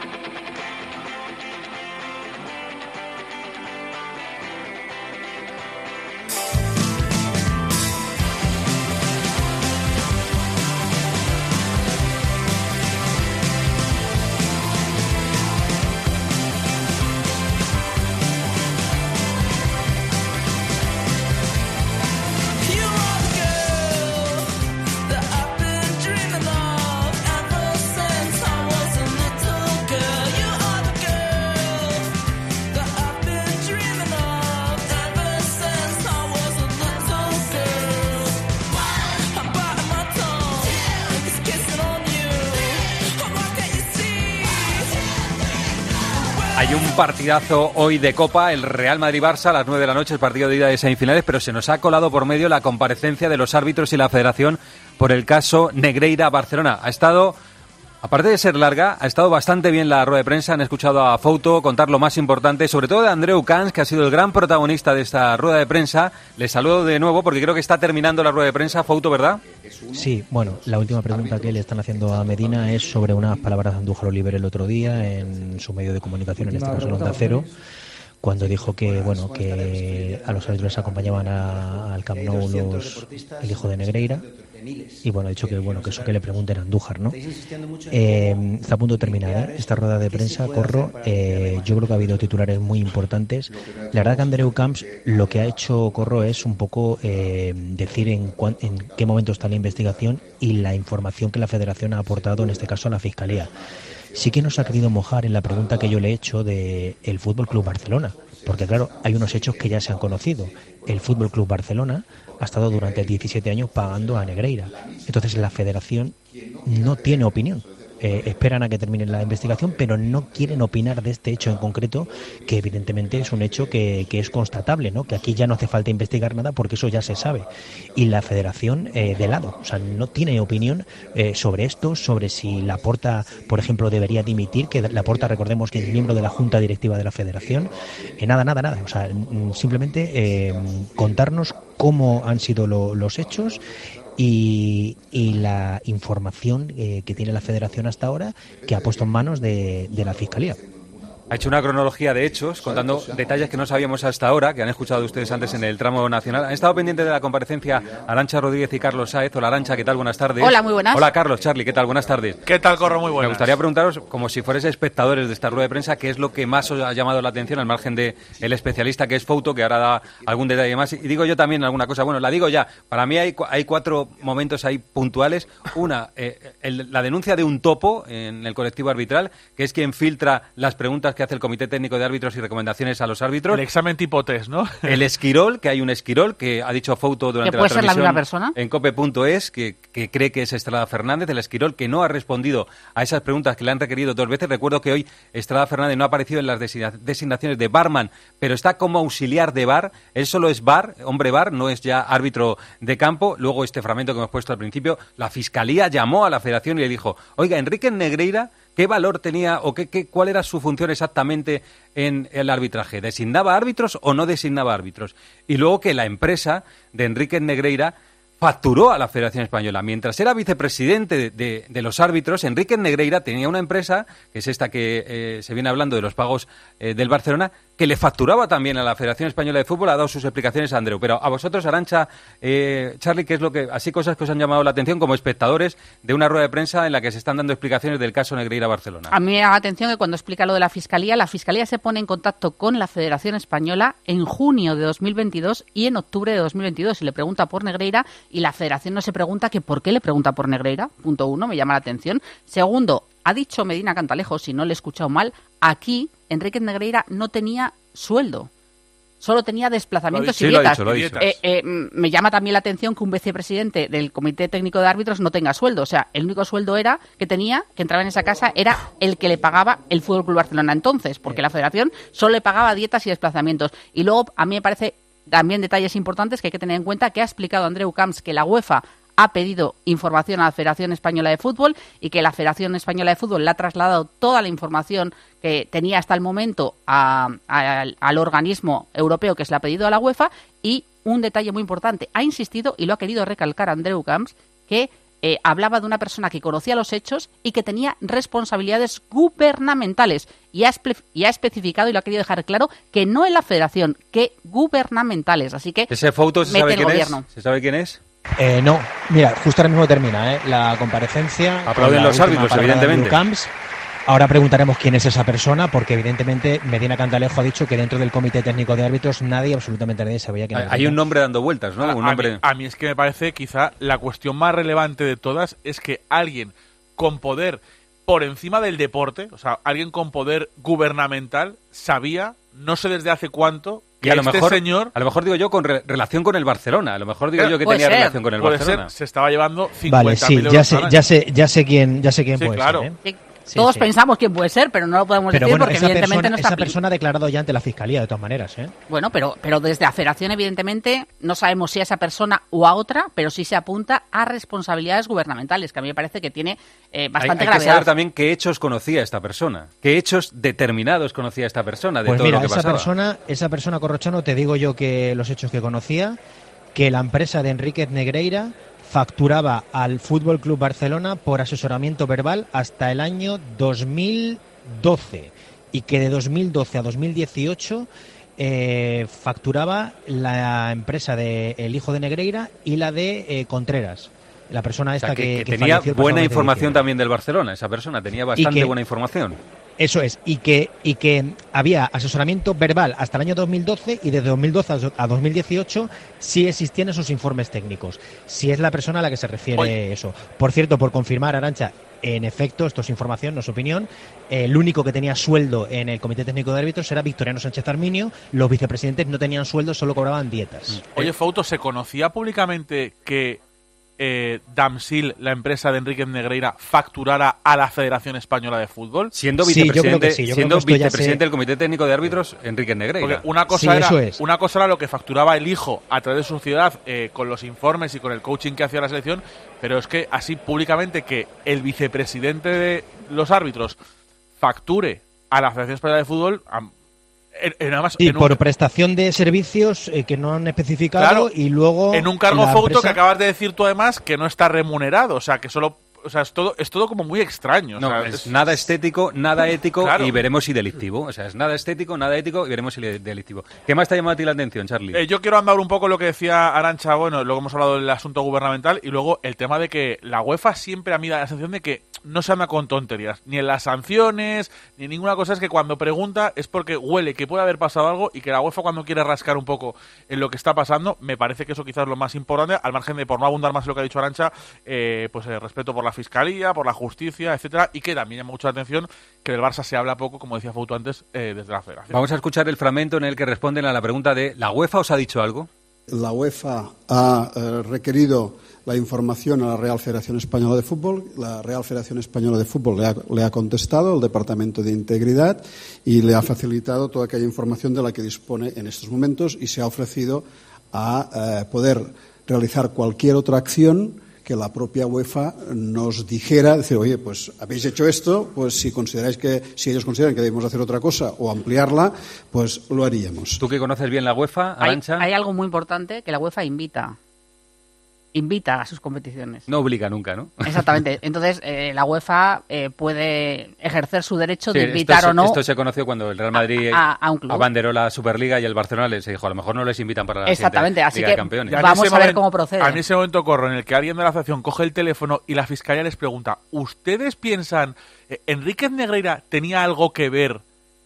Partidazo hoy de Copa, el Real Madrid-Barça a las 9 de la noche, el partido de ida de semifinales, pero se nos ha colado por medio la comparecencia de los árbitros y la federación por el caso Negreira-Barcelona. Ha estado, aparte de ser larga, ha estado bastante bien la rueda de prensa. Han escuchado a Fouto contar lo más importante, sobre todo de Andreu Cans, que ha sido el gran protagonista de esta rueda de prensa. Les saludo de nuevo porque creo que está terminando la rueda de prensa. Fouto, ¿verdad? Sí, bueno, la última pregunta que le están haciendo a Medina es sobre unas palabras de Andújar Oliver el otro día en su medio de comunicación, en este caso en Onda Cero, cuando dijo que bueno que a los árbitros acompañaban a- al Camp Nou los, el hijo de Negreira y bueno ha dicho que bueno que eso que le pregunten a Andújar, ¿no? Eh, está a punto de terminar ¿eh? esta rueda de prensa, corro. eh, yo creo que ha habido titulares muy importantes. La verdad que Andreu Camps lo que ha hecho corro es un poco eh, decir en, cuán- en qué momento está la investigación y la información que la Federación ha aportado, en este caso a la Fiscalía. Sí que nos ha querido mojar en la pregunta que yo le he hecho de el Fútbol Club Barcelona, porque claro, hay unos hechos que ya se han conocido. El Fútbol Club Barcelona ha estado durante 17 años pagando a Negreira. Entonces la Federación no tiene opinión. Eh, esperan a que termine la investigación, pero no quieren opinar de este hecho en concreto, que evidentemente es un hecho que, que es constatable, ¿no? que aquí ya no hace falta investigar nada porque eso ya se sabe. Y la federación eh, de lado, o sea, no tiene opinión eh, sobre esto, sobre si Laporta, por ejemplo, debería dimitir, que Laporta, recordemos que es miembro de la junta directiva de la federación. Nada, nada, nada. O sea, simplemente contarnos cómo han sido lo- los hechos y, y la información eh, que tiene la federación hasta ahora que ha puesto en manos de, de la fiscalía. Ha hecho una cronología de hechos contando detalles que no sabíamos hasta ahora, que han escuchado ustedes antes en el tramo nacional. Han estado pendientes de la comparecencia Arancha Rodríguez y Carlos Sáez. Hola Arancha, ¿qué tal? Buenas tardes. Hola, muy buenas. Hola Carlos, Charlie, ¿qué tal? Buenas tardes. ¿Qué tal, Corro? Muy Me buenas. gustaría preguntaros, como si fuerais espectadores de esta rueda de prensa, ¿qué es lo que más os ha llamado la atención al margen de el especialista que es Fouto, que ahora da algún detalle más? Y digo yo también alguna cosa. Bueno, la digo ya. Para mí hay, hay cuatro momentos ahí puntuales. Una, eh, el- la denuncia de un topo en el colectivo arbitral, que es quien filtra las preguntas que hace el Comité Técnico de Árbitros y recomendaciones a los árbitros. El examen tipo test, ¿no? *laughs* El esquirol, que hay un esquirol que ha dicho Fouto durante ¿Que puede la ser la transmisión misma persona? en cope.es, que, que cree que es Estrada Fernández, el esquirol, que no ha respondido a esas preguntas que le han requerido dos veces. Recuerdo que hoy Estrada Fernández no ha aparecido en las designa- designaciones de barman, pero está como auxiliar de bar. Él solo es bar, hombre bar, no es ya árbitro de campo. Luego este fragmento que hemos puesto al principio, la Fiscalía llamó a la Federación y le dijo, oiga, Enrique Negreira, ¿qué valor tenía o qué, qué- cuál era su función exactamente en el arbitraje? ¿Designaba árbitros o no designaba árbitros? Y luego que la empresa de Enrique Negreira facturó a la Federación Española. Mientras era vicepresidente de, de- los árbitros, Enrique Negreira tenía una empresa, que es esta que eh, se viene hablando de los pagos eh, del Barcelona, que le facturaba también a la Federación Española de Fútbol, ha dado sus explicaciones a Andreu. Pero a vosotros, Arancha, eh, Charlie, ¿qué es lo que, así cosas que os han llamado la atención como espectadores de una rueda de prensa en la que se están dando explicaciones del caso Negreira-Barcelona? A mí me llama la atención que cuando explica lo de la Fiscalía, la Fiscalía se pone en contacto con la Federación Española en junio de 2022 y en octubre de 2022 y le pregunta por Negreira y la Federación no se pregunta que por qué le pregunta por Negreira. Punto uno, me llama la atención. Segundo, ha dicho Medina Cantalejo, si no le he escuchado mal, aquí Enrique Negreira no tenía sueldo. Solo tenía desplazamientos y dietas. Eh, eh, me llama también la atención que un vicepresidente del Comité Técnico de Árbitros no tenga sueldo. O sea, el único sueldo era que tenía, que entraba en esa casa, era el que le pagaba el Fútbol Club Barcelona entonces, porque la Federación solo le pagaba dietas y desplazamientos. Y luego, a mí me parece también detalles importantes que hay que tener en cuenta que ha explicado Andreu Camps que la UEFA ha pedido información a la Federación Española de Fútbol y que la Federación Española de Fútbol le ha trasladado toda la información que tenía hasta el momento al organismo europeo que se le ha pedido a la UEFA y un detalle muy importante, ha insistido y lo ha querido recalcar Andreu Camps que eh, hablaba de una persona que conocía los hechos y que tenía responsabilidades gubernamentales. Y ha, y ha, especificado y lo ha querido dejar claro que no en la federación, que gubernamentales. Así que. Ese foto se sabe quién es. ¿Se sabe quién es? Eh, no, mira, justo ahora mismo termina ¿eh? la comparecencia. Aplauden los árbitros, evidentemente. Ahora preguntaremos quién es esa persona, porque evidentemente Medina Cantalejo ha dicho que dentro del Comité Técnico de Árbitros nadie, absolutamente nadie, sabía quién era. Hay un nombre dando vueltas, ¿no? Un nombre... a, mí, es que me parece quizá la cuestión más relevante de todas es que alguien con poder por encima del deporte, o sea, alguien con poder gubernamental, sabía, no sé desde hace cuánto, y a lo este mejor, señor, a lo mejor digo yo con relación con el Barcelona, a lo mejor digo yo que tenía relación con el Barcelona. se estaba llevando 50 Vale, sí, ya sé, ya sé, ya sé quién, ya sé quién puede claro. ser. ¿eh? Todos pensamos quién puede ser, pero no lo podemos decir porque evidentemente no está Esa persona ha declarado ya ante la fiscalía, de todas maneras. ¿eh? Bueno, pero, pero desde la federación, evidentemente, no sabemos si a esa persona o a otra, pero sí se apunta a responsabilidades gubernamentales, que a mí me parece que tiene eh, bastante hay, hay que saber también qué hechos conocía esta persona, qué hechos determinados conocía esta persona de pues todo mira, lo que esa pasaba. persona, esa persona Corrochano, te digo yo que los hechos que conocía, que la empresa de Enríquez Negreira facturaba al Fútbol Club Barcelona por asesoramiento verbal hasta el año 2012 y que de 2012 a 2018 eh, facturaba la empresa de el hijo de Negreira y la de eh, Contreras. La persona O esta sea, que, que, que que tenía buena información también del Barcelona, esa persona tenía bastante que- buena información. Eso es, y que, y que había asesoramiento verbal hasta el año 2012 y desde 2012 a 2018 sí existían esos informes técnicos. Si es la persona a la que se refiere Oye. eso. Por cierto, por confirmar, Arancha, en efecto, esto es información, no es opinión, el único que tenía sueldo en el Comité Técnico de Árbitros era Victoriano Sánchez Arminio, los vicepresidentes no tenían sueldo, solo cobraban dietas. Oye, Fauto, ¿se conocía públicamente que eh, Damsil, la empresa de Enrique Negreira, facturara a la Federación Española de Fútbol? Siendo Sí, yo creo vicepresidente, que sí, yo creo siendo que esto ya vicepresidente se- del Comité Técnico de Árbitros, Enrique Negreira. Porque una cosa, Sí, era, eso es. una cosa era lo que facturaba el hijo a través de su sociedad eh, con los informes y con el coaching que hacía la selección, pero es que así públicamente que el vicepresidente de los árbitros facture a la Federación Española de Fútbol, en, en- además, Sí, en un- por prestación de servicios eh, que no han especificado Claro, y luego... en un cargo la foto empresa- que acabas de decir tú además que no está remunerado, o sea, que solo o sea, es todo es todo como muy extraño, o No, sea, es es- nada estético, nada ético Claro. y veremos si delictivo. O sea, es nada estético, nada ético y veremos si delictivo. ¿Qué más te ha llamado a ti la atención, Charlie? Eh, yo quiero andar un poco lo que decía Arancha, bueno, luego hemos hablado del asunto gubernamental y luego el tema de que la UEFA siempre a mí da la sensación de que no se anda con tonterías, ni en las sanciones, ni en ninguna cosa, es que cuando pregunta es porque huele que puede haber pasado algo y que la UEFA cuando quiere rascar un poco en lo que está pasando, me parece que eso quizás es lo más importante, al margen de, por no abundar más en lo que ha dicho Arancha, eh, pues el respeto por la Fiscalía, por la justicia, etcétera, y que también llama mucho la atención que del Barça se habla poco, como decía Fouto antes, eh, desde la Federación. Vamos a escuchar el fragmento en el que responden a la pregunta de ¿la UEFA os ha dicho algo? La UEFA ha eh, requerido la información a la Real Federación Española de Fútbol. La Real Federación Española de Fútbol le ha, le ha contestado, el Departamento de Integridad, y le ha facilitado toda aquella información de la que dispone en estos momentos y se ha ofrecido a eh, poder realizar cualquier otra acción que la propia UEFA nos dijera, decir, oye, pues habéis hecho esto, pues si consideráis que, si ellos consideran que debemos hacer otra cosa o ampliarla, pues lo haríamos. Tú que conoces bien la UEFA, Hay, Arancha. hay algo muy importante que la UEFA invita. Invita a sus competiciones. No obliga nunca, ¿no? *laughs* Exactamente. Entonces, eh, la UEFA eh, puede ejercer su derecho de invitar esto, o no Esto se conoció cuando el Real Madrid a- a un club. abanderó la Superliga y el Barcelona les dijo, a lo mejor no les invitan para la Exactamente, así Liga que de Campeones. Vamos a ver momento- cómo procede. En ese momento corro en el que alguien de la asociación coge el teléfono y la fiscalía les pregunta, ¿ustedes piensan, eh, Enríquez Negreira tenía algo que ver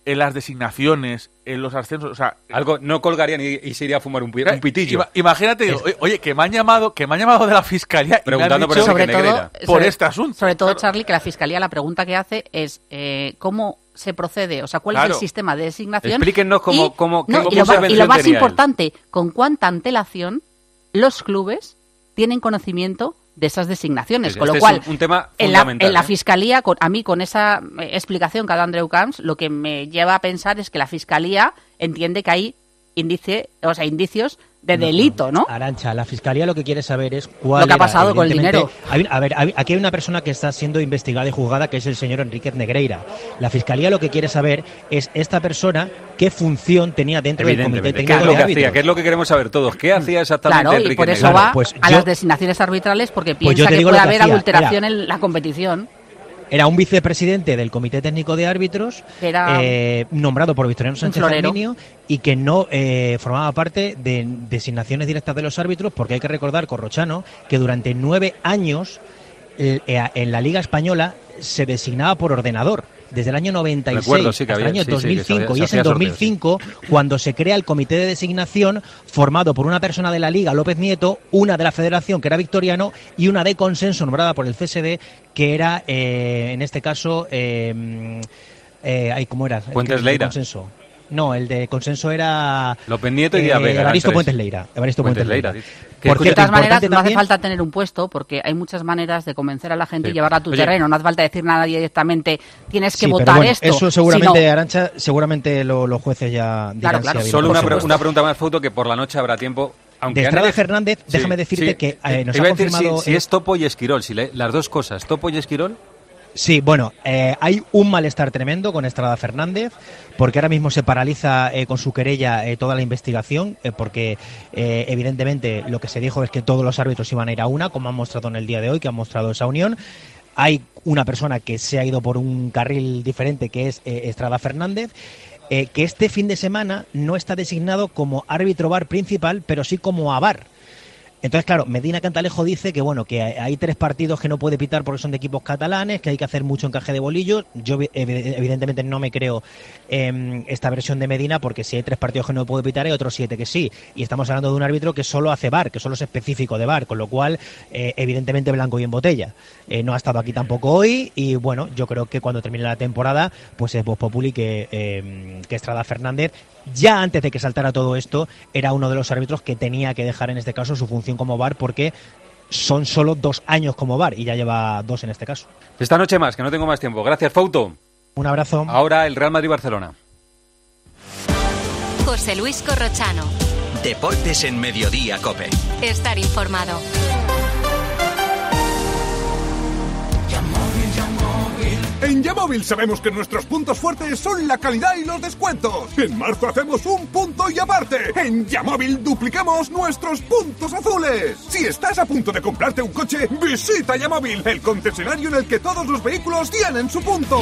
en las designaciones, en los ascensos? O sea, Algo no colgarían y, y se iría a fumar un, pi- un pitillo. Ima- Imagínate, digo, oye, que me han llamado, que me han llamado de la fiscalía y Preguntando me por han dicho Enrique sobre todo, por sobre- este asunto. Sobre todo, Charlie, que la Fiscalía la pregunta que hace es eh, cómo se procede, o sea, cuál es el sistema de designación. Explíquenos cómo- y, cómo- no, y lo, va- y lo más él. importante, con cuánta antelación los clubes tienen conocimiento de esas designaciones. Este con lo es cual, un- un tema en la, fundamental, en la ¿eh? Fiscalía, con, a mí con esa eh, explicación que ha dado Andreu Camps, lo que me lleva a pensar es que la Fiscalía entiende que hay índice, o sea, indicios de delito, ¿no? Arancha, la fiscalía lo que quiere saber es cuál Lo que ha era, pasado con el dinero. Hay- a ver, hay- aquí hay una persona que está siendo investigada y juzgada, que es el señor Enríquez Negreira. La fiscalía lo que quiere saber es esta persona qué función tenía dentro del comité. ¿Qué es lo de que hacía? ¿Qué es lo que queremos saber todos? ¿Qué hacía exactamente Claro, y Enrique por eso Negreira? va pues a yo- las designaciones arbitrales porque Pues piensa que puede haber hacía. adulteración Era- en la competición. Era un vicepresidente del Comité Técnico de Árbitros, era eh, nombrado por Victoriano Sánchez. Arminio, y que no eh, formaba parte de designaciones directas de los árbitros, porque hay que recordar, Corrochano, que durante nueve años eh, eh, en la Liga Española se designaba por ordenador. Desde el año 96 Recuerdo, sí, hasta el había- año sí, sí, que se 2005 había- y es en hacía sorteos, 2005 cuando se crea el comité de designación formado por una persona de la Liga, López Nieto, una de la Federación, que era Victoriano, y una de consenso nombrada por el CSD, que era, eh, en este caso, eh, eh, ¿cómo era? El el Leira. consenso. No, el de consenso era... López Nieto y eh, Díaz eran Evaristo. Puentes Leira. Evaristo Puentes Puentes Leira. Leira. Que, de todas maneras, no hace falta tener un puesto porque hay muchas maneras de convencer a la gente Sí. y llevarla a tu Oye. terreno. No hace falta decir nada directamente, tienes que Sí, pero votar bueno, esto. Eso seguramente, sino- Arancha, seguramente lo- los jueces ya dirán ha habido Solo una, pre- una pregunta más, Foto, que por la noche habrá tiempo. Aunque De Estrada Fernández, déjame decirte que, eh, nos Te ha decir confirmado si, si es Topo y Esquirol, si le- las dos cosas, Topo y Esquirol. Sí, bueno, eh, hay un malestar tremendo con Estrada Fernández, porque ahora mismo se paraliza eh, con su querella eh, toda la investigación, porque evidentemente lo que se dijo es que todos los árbitros iban a ir a una, como han mostrado en el día de hoy, que han mostrado esa unión. Hay una persona que se ha ido por un carril diferente, que es Estrada Fernández. que este fin de semana no está designado como árbitro bar principal, pero sí como avar. Entonces, claro, Medina Cantalejo dice que bueno, que hay tres partidos que no puede pitar porque son de equipos catalanes, que hay que hacer mucho encaje de bolillos. Yo evi- evidentemente no me creo em, esta versión de Medina porque si hay tres partidos que no puede pitar hay otros siete que sí. Y estamos hablando de un árbitro que solo hace bar, que solo es específico de bar, con lo cual eh, evidentemente blanco y en botella. Eh, no ha estado aquí tampoco hoy y bueno, yo creo que cuando termine la temporada pues es Voz Populi que, em, que Estrada Fernández ya antes de que saltara todo esto, era uno de los árbitros que tenía que dejar en este caso su función como VAR porque son solo dos años como VAR y ya lleva dos en este caso. Esta noche más, que no tengo más tiempo. Gracias, Fauto. Un abrazo. Ahora el Real Madrid-Barcelona. José Luis Corrochano. Deportes en Mediodía, Cope. Estar informado. En Yamóvil sabemos que nuestros puntos fuertes son la calidad y los descuentos. En marzo hacemos un punto y aparte. En Yamóvil duplicamos nuestros puntos azules. Si estás a punto de comprarte un coche, visita Yamóvil, el concesionario en el que todos los vehículos tienen su punto.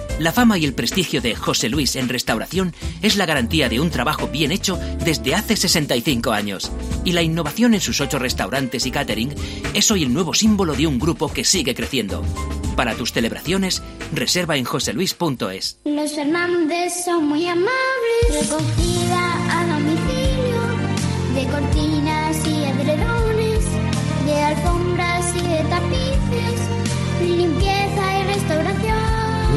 La fama y el prestigio de José Luis en restauración es la garantía de un trabajo bien hecho desde hace 65 años. Y la innovación en sus ocho restaurantes y catering es hoy el nuevo símbolo de un grupo que sigue creciendo. Para tus celebraciones, reserva en joseluis.es. Los Fernández son muy amables. Recogida a domicilio de cortinas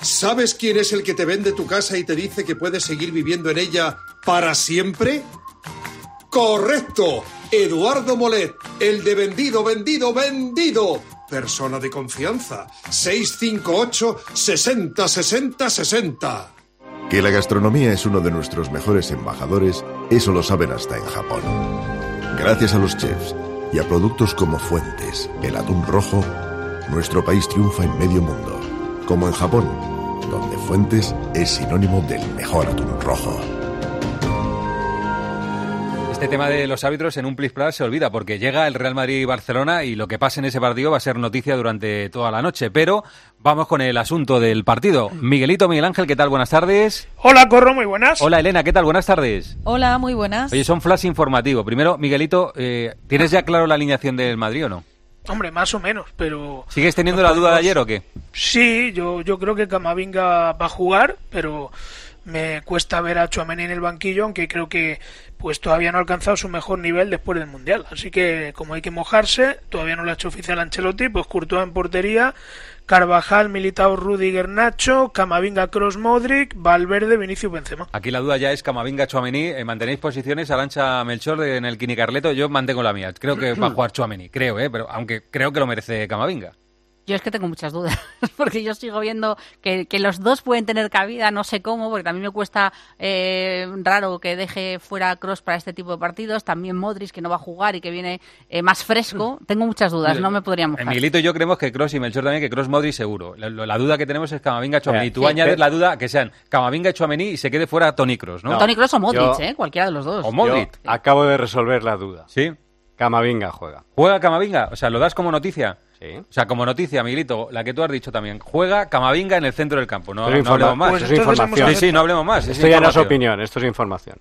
¿Sabes quién es el que te vende tu casa y te dice que puedes seguir viviendo en ella para siempre? Correcto. Eduardo Molet, el de vendido, vendido, vendido. Persona de confianza. 658 60 60 60. Que la gastronomía es uno de nuestros mejores embajadores, eso lo saben hasta en Japón. Gracias a los chefs y a productos como Fuentes, el atún rojo, nuestro país triunfa en medio mundo, como en Japón, donde Fuentes es sinónimo del mejor atún rojo. Este tema de los árbitros en un plis plas se olvida porque llega el Real Madrid y Barcelona y lo que pase en ese partido va a ser noticia durante toda la noche. Pero vamos con el asunto del partido. Miguelito, Miguel Ángel, ¿qué tal? Buenas tardes. Hola, Corro, muy buenas. Hola, Elena, ¿qué tal? Buenas tardes. Hola, muy buenas. Oye, son flash informativo. Primero, Miguelito, eh, ¿tienes ya claro la alineación del Madrid o no? Hombre, más o menos, pero... ¿Sigues teniendo la duda de ayer o qué? Sí, yo, yo creo que Camavinga va a jugar, pero me cuesta ver a Chuameni en el banquillo, aunque creo que pues todavía no ha alcanzado su mejor nivel después del Mundial. Así que como hay que mojarse, todavía no lo ha hecho oficial Ancelotti, pues Courtois en portería, Carvajal, Militao, Rudiger, Nacho, Camavinga, Cross, Modric, Valverde, Vinicius, Benzema. Aquí la duda ya es Camavinga, Chuamení. Eh, ¿Mantenéis posiciones? Arancha Melchor en el Kini Carleto. Yo mantengo la mía. Creo que va a *clears throat* jugar Chuamení. Creo, ¿eh? Pero aunque creo que lo merece Camavinga. Yo es que tengo muchas dudas, *laughs* porque yo sigo viendo que, que, los dos pueden tener cabida, no sé cómo, porque también me cuesta eh, raro que deje fuera Cross para este tipo de partidos, también Modric que no va a jugar y que viene eh, más fresco. Tengo muchas dudas, Mira, no me podría mojar. Miguelito y yo creemos que Cross y Melchor también, que Cross Modric seguro. La, la duda que tenemos es Camavinga, Chouameni. Tú sí, añades pero... la duda que sean Camavinga, Chouameni y se quede fuera Toni Kroos, ¿no? no Toni Kroos o Modric, yo, ¿eh? Cualquiera de los dos. O Modric. Yo acabo de resolver la duda. Sí. Camavinga juega. ¿Juega Camavinga? O sea, ¿lo das como noticia? Sí. O sea, como noticia, Miguelito, la que tú has dicho también. Juega Camavinga en el centro del campo. No, no hablemos más. Pues esto es información. Sí, sí, no hablemos más. Esto ya no es opinión, esto es información.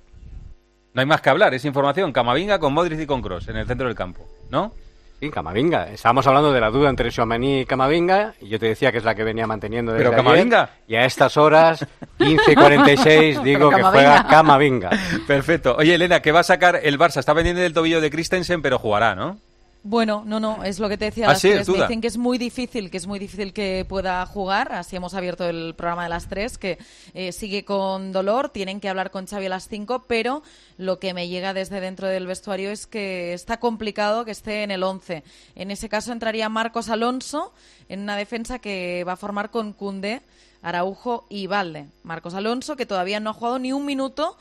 No hay más que hablar, es información. Camavinga con Modric y con Cross en el centro del campo, ¿no? Sí, Camavinga. Estábamos hablando de la duda entre Xuamení y Camavinga, y yo te decía que es la que venía manteniendo desde Pero Camavinga. Ayer, y a estas horas, 15 y 46, *laughs* digo que juega Camavinga. Perfecto. Oye, Elena, que va a sacar el Barça. Está pendiente del tobillo de Christensen, pero jugará, ¿no? Bueno, no, no, es lo que te decía. ¿Ah, las sí? tres. Me dicen que es muy difícil, que es muy difícil que pueda jugar. Así hemos abierto el programa de las tres, que eh, sigue con dolor. Tienen que hablar con Xavi a las cinco, pero lo que me llega desde dentro del vestuario es que está complicado que esté en el 11. En ese caso entraría Marcos Alonso en una defensa que va a formar con Cunde, Araujo y Valde. Marcos Alonso, que todavía no ha jugado ni un minuto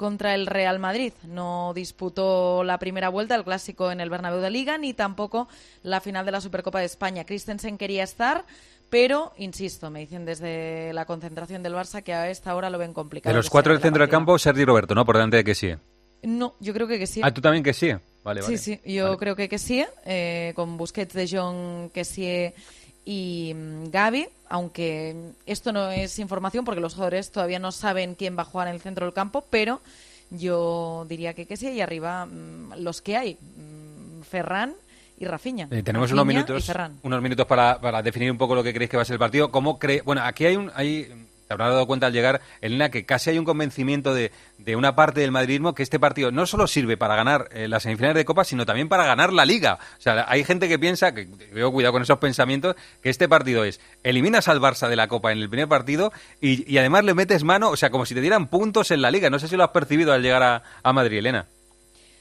contra el Real Madrid. No disputó la primera vuelta, el clásico en el Bernabéu de Liga, ni tampoco la final de la Supercopa de España. Christensen quería estar, pero, insisto, me dicen desde la concentración del Barça que a esta hora lo ven complicado. De los cuatro del centro del campo, Sergi Roberto, ¿no? Por delante de que sí. No, yo creo que, que sí. Ah, tú también que sí. Vale, vale. Sí, sí, yo vale. creo que que sí, eh, con Busquets, De Jong, que sí y mm, Gaby, aunque esto no es información porque los jugadores todavía no saben quién va a jugar en el centro del campo, pero yo diría que que sí y arriba mmm, los que hay, mmm, Ferran y Rafinha. Eh, tenemos Rafinha unos minutos, unos minutos para, para definir un poco lo que creéis que va a ser el partido. ¿Cómo cree? Bueno, aquí hay un, hay, te habrás dado cuenta al llegar, Elena, que casi hay un convencimiento de, de una parte del madridismo que este partido no solo sirve para ganar eh, las semifinales de Copa, sino también para ganar la Liga. O sea, hay gente que piensa, que veo cuidado con esos pensamientos, que este partido es, eliminas al Barça de la Copa en el primer partido y, además le metes mano, o sea, como si te dieran puntos en la Liga. No sé si lo has percibido al llegar a Madrid, Elena.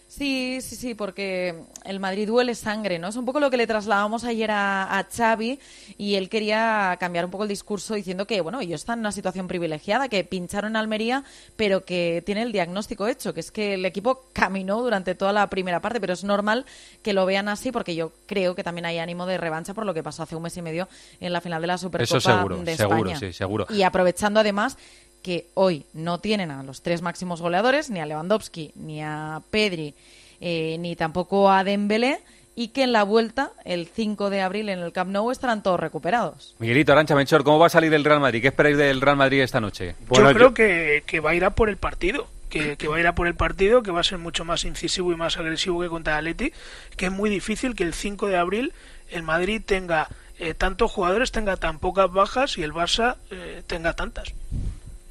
Sí, sí, sí, porque el Madrid duele sangre, ¿no? Es un poco lo que le trasladamos ayer a, a, Xavi y él quería cambiar un poco el discurso diciendo que, bueno, ellos están en una situación privilegiada, que pincharon en Almería, pero que tiene el diagnóstico hecho, que es que el equipo caminó durante toda la primera parte, pero es normal que lo vean así porque yo creo que también hay ánimo de revancha por lo que pasó hace un mes y medio en la final de la Supercopa Eso seguro, de seguro, España. sí, seguro. Y aprovechando además que hoy no tienen a los tres máximos goleadores, ni a Lewandowski, ni a Pedri, eh, ni tampoco a Dembélé, y que en la vuelta, el 5 de abril en el Camp Nou, estarán todos recuperados. Miguelito, Arancha Menchor, ¿cómo va a salir el Real Madrid? ¿Qué esperáis del Real Madrid esta noche? Bueno, yo creo yo... Que, que, va a ir a por el partido. Que, que, va a ir a por el partido, que va a ser mucho más incisivo y más agresivo que contra Atleti, que es muy difícil que el 5 de abril el Madrid tenga eh, tantos jugadores tenga tan pocas bajas y el Barça eh, tenga tantas.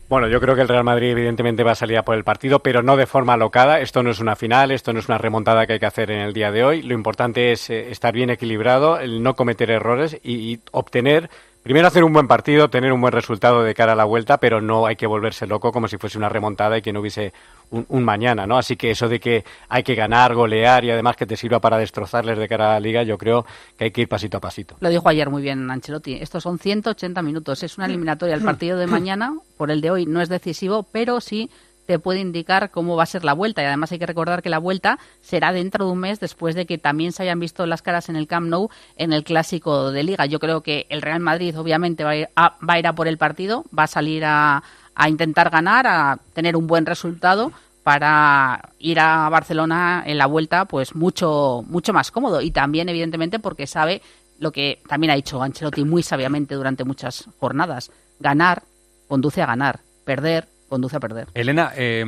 Bueno, yo creo que el Real Madrid evidentemente va a salir a por el partido, pero no de forma alocada. Esto no es una final, esto no es una remontada que hay que hacer en el día de hoy. Lo importante es eh, estar bien equilibrado, el no cometer errores y, y obtener primero hacer un buen partido, tener un buen resultado de cara a la vuelta, pero no hay que volverse loco como si fuese una remontada y que no hubiese un, mañana, ¿no? Así que eso de que hay que ganar, golear y además que te sirva para destrozarles de cara a la liga, yo creo que hay que ir pasito a pasito. Lo dijo ayer muy bien Ancelotti. Estos son 180 minutos. Es una eliminatoria. El partido de mañana, por el de hoy, no es decisivo, pero sí te puede indicar cómo va a ser la vuelta. Y además hay que recordar que la vuelta será dentro de un mes después de que también se hayan visto las caras en el Camp Nou en el clásico de Liga. Yo creo que el Real Madrid obviamente va a ir va a, ir a por el partido, va a salir a, a intentar ganar, a tener un buen resultado para ir a Barcelona en la vuelta pues mucho mucho más cómodo y también evidentemente porque sabe lo que también ha dicho Ancelotti muy sabiamente durante muchas jornadas ganar conduce a ganar perder conduce a perder. Elena, eh,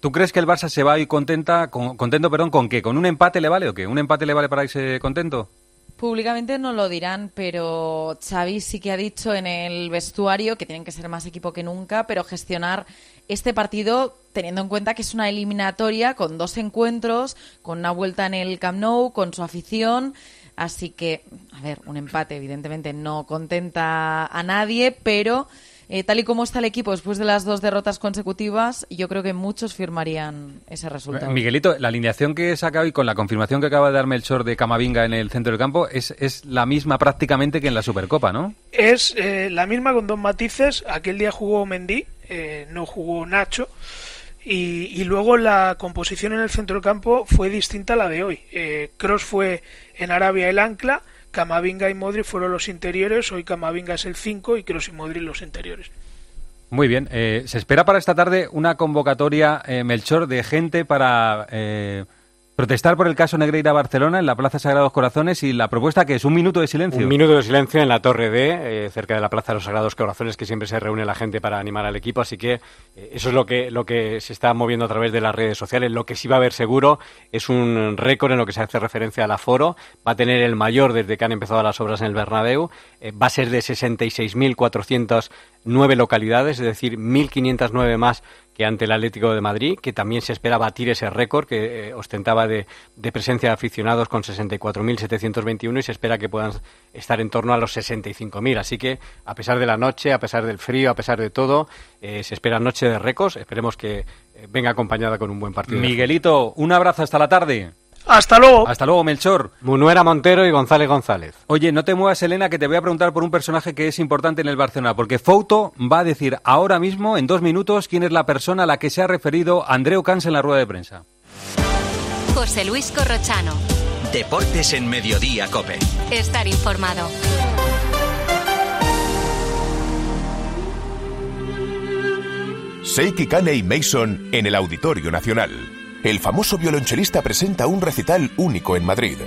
¿tú crees que el Barça se va a ir contenta, con, contento perdón, con qué? ¿Con un empate le vale o qué? ¿Un empate le vale para irse contento? Públicamente no lo dirán, pero Xavi sí que ha dicho en el vestuario que tienen que ser más equipo que nunca, pero gestionar este partido teniendo en cuenta que es una eliminatoria con dos encuentros, con una vuelta en el Camp Nou, con su afición. Así que, a ver, un empate evidentemente no contenta a nadie, pero eh, tal y como está el equipo después de las dos derrotas consecutivas, yo creo que muchos firmarían ese resultado. Miguelito, la alineación que he sacado y con la confirmación que acaba de darme el short de Camavinga en el centro del campo es, es la misma prácticamente que en la Supercopa, ¿no? Es eh, la misma con dos matices. Aquel día jugó Mendy, eh, no jugó Nacho. Y, y, luego la composición en el centro del campo fue distinta a la de hoy. Cross fue en Arabia el ancla Camavinga y Modri fueron los interiores, hoy Camavinga es el 5 y Kroos y Modri los interiores. Muy bien, eh, se espera para esta tarde una convocatoria, eh, Melchor, de gente para eh, protestar por el caso Negreira Barcelona en la Plaza Sagrados Corazones y la propuesta que es un minuto de silencio. Un minuto de silencio en la Torre D, eh, cerca de la Plaza de los Sagrados Corazones, que siempre se reúne la gente para animar al equipo. Así que eh, eso es lo que, lo que se está moviendo a través de las redes sociales. Lo que sí va a haber seguro es un récord en lo que se hace referencia al aforo. Va a tener el mayor desde que han empezado las obras en el Bernabéu. Eh, va a ser de 66.409 localidades, es decir, 1.509 más que ante el Atlético de Madrid, que también se espera batir ese récord que eh, ostentaba de, de, presencia de aficionados con 64.721 y se espera que puedan estar en torno a los 65.000. Así que, a pesar de la noche, a pesar del frío, a pesar de todo, eh, se espera noche de récords. Esperemos que eh, venga acompañada con un buen partido. Miguelito, un abrazo hasta la tarde. Hasta luego. Hasta luego, Melchor. Munuera Montero y González González. Oye, no te muevas, Elena, que te voy a preguntar por un personaje que es importante en el Barcelona, porque Fouto va a decir ahora mismo, en dos minutos, quién es la persona a la que se ha referido Andreu Cans en la rueda de prensa. José Luis Corrochano. Deportes en Mediodía, Cope. Estar informado. Seiki Kane y Mason en el Auditorio Nacional el famoso violonchelista presenta un recital único en Madrid.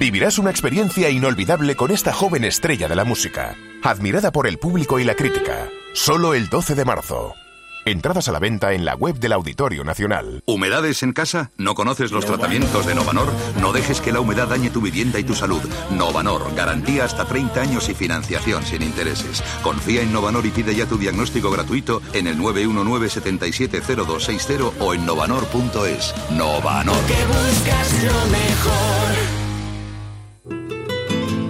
Vivirás una experiencia inolvidable con esta joven estrella de la música, admirada por el público y la crítica. Solo el 12 de marzo. Entradas a la venta en la web del Auditorio Nacional. ¿Humedades en casa? ¿No conoces los tratamientos de Novanor? No dejes que la humedad dañe tu vivienda y tu salud. Novanor, garantía hasta 30 años y financiación sin intereses. Confía en Novanor y pide ya tu diagnóstico gratuito en el 919-770260 o en novanor.es. Novanor. Que buscas lo mejor.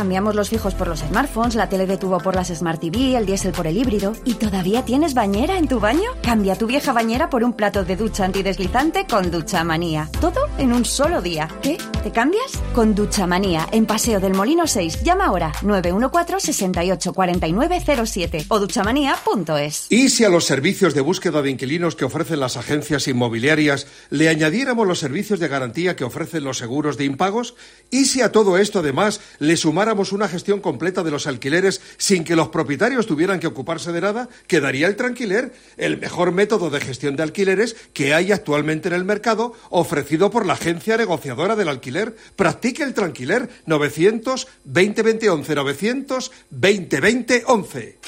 Cambiamos los fijos por los smartphones, la tele de tubo por las Smart TV, el diésel por el híbrido. ¿Y todavía tienes bañera en tu baño? Cambia tu vieja bañera por un plato de ducha antideslizante con Ducha Manía. Todo en un solo día. ¿Qué? ¿Te cambias? Con Ducha Manía, en Paseo del Molino 6. Llama ahora 914-684907 o duchamanía.es. ¿Y si a los servicios de búsqueda de inquilinos que ofrecen las agencias inmobiliarias le añadiéramos los servicios de garantía que ofrecen los seguros de impagos? ¿Y si a todo esto además le sumáramos sumáramos una gestión completa de los alquileres sin que los propietarios tuvieran que ocuparse de nada, quedaría el tranquiler, el mejor método de gestión de alquileres que hay actualmente en el mercado, ofrecido por la agencia negociadora del alquiler. Practique el tranquiler 900 2020 11 900 2020 11.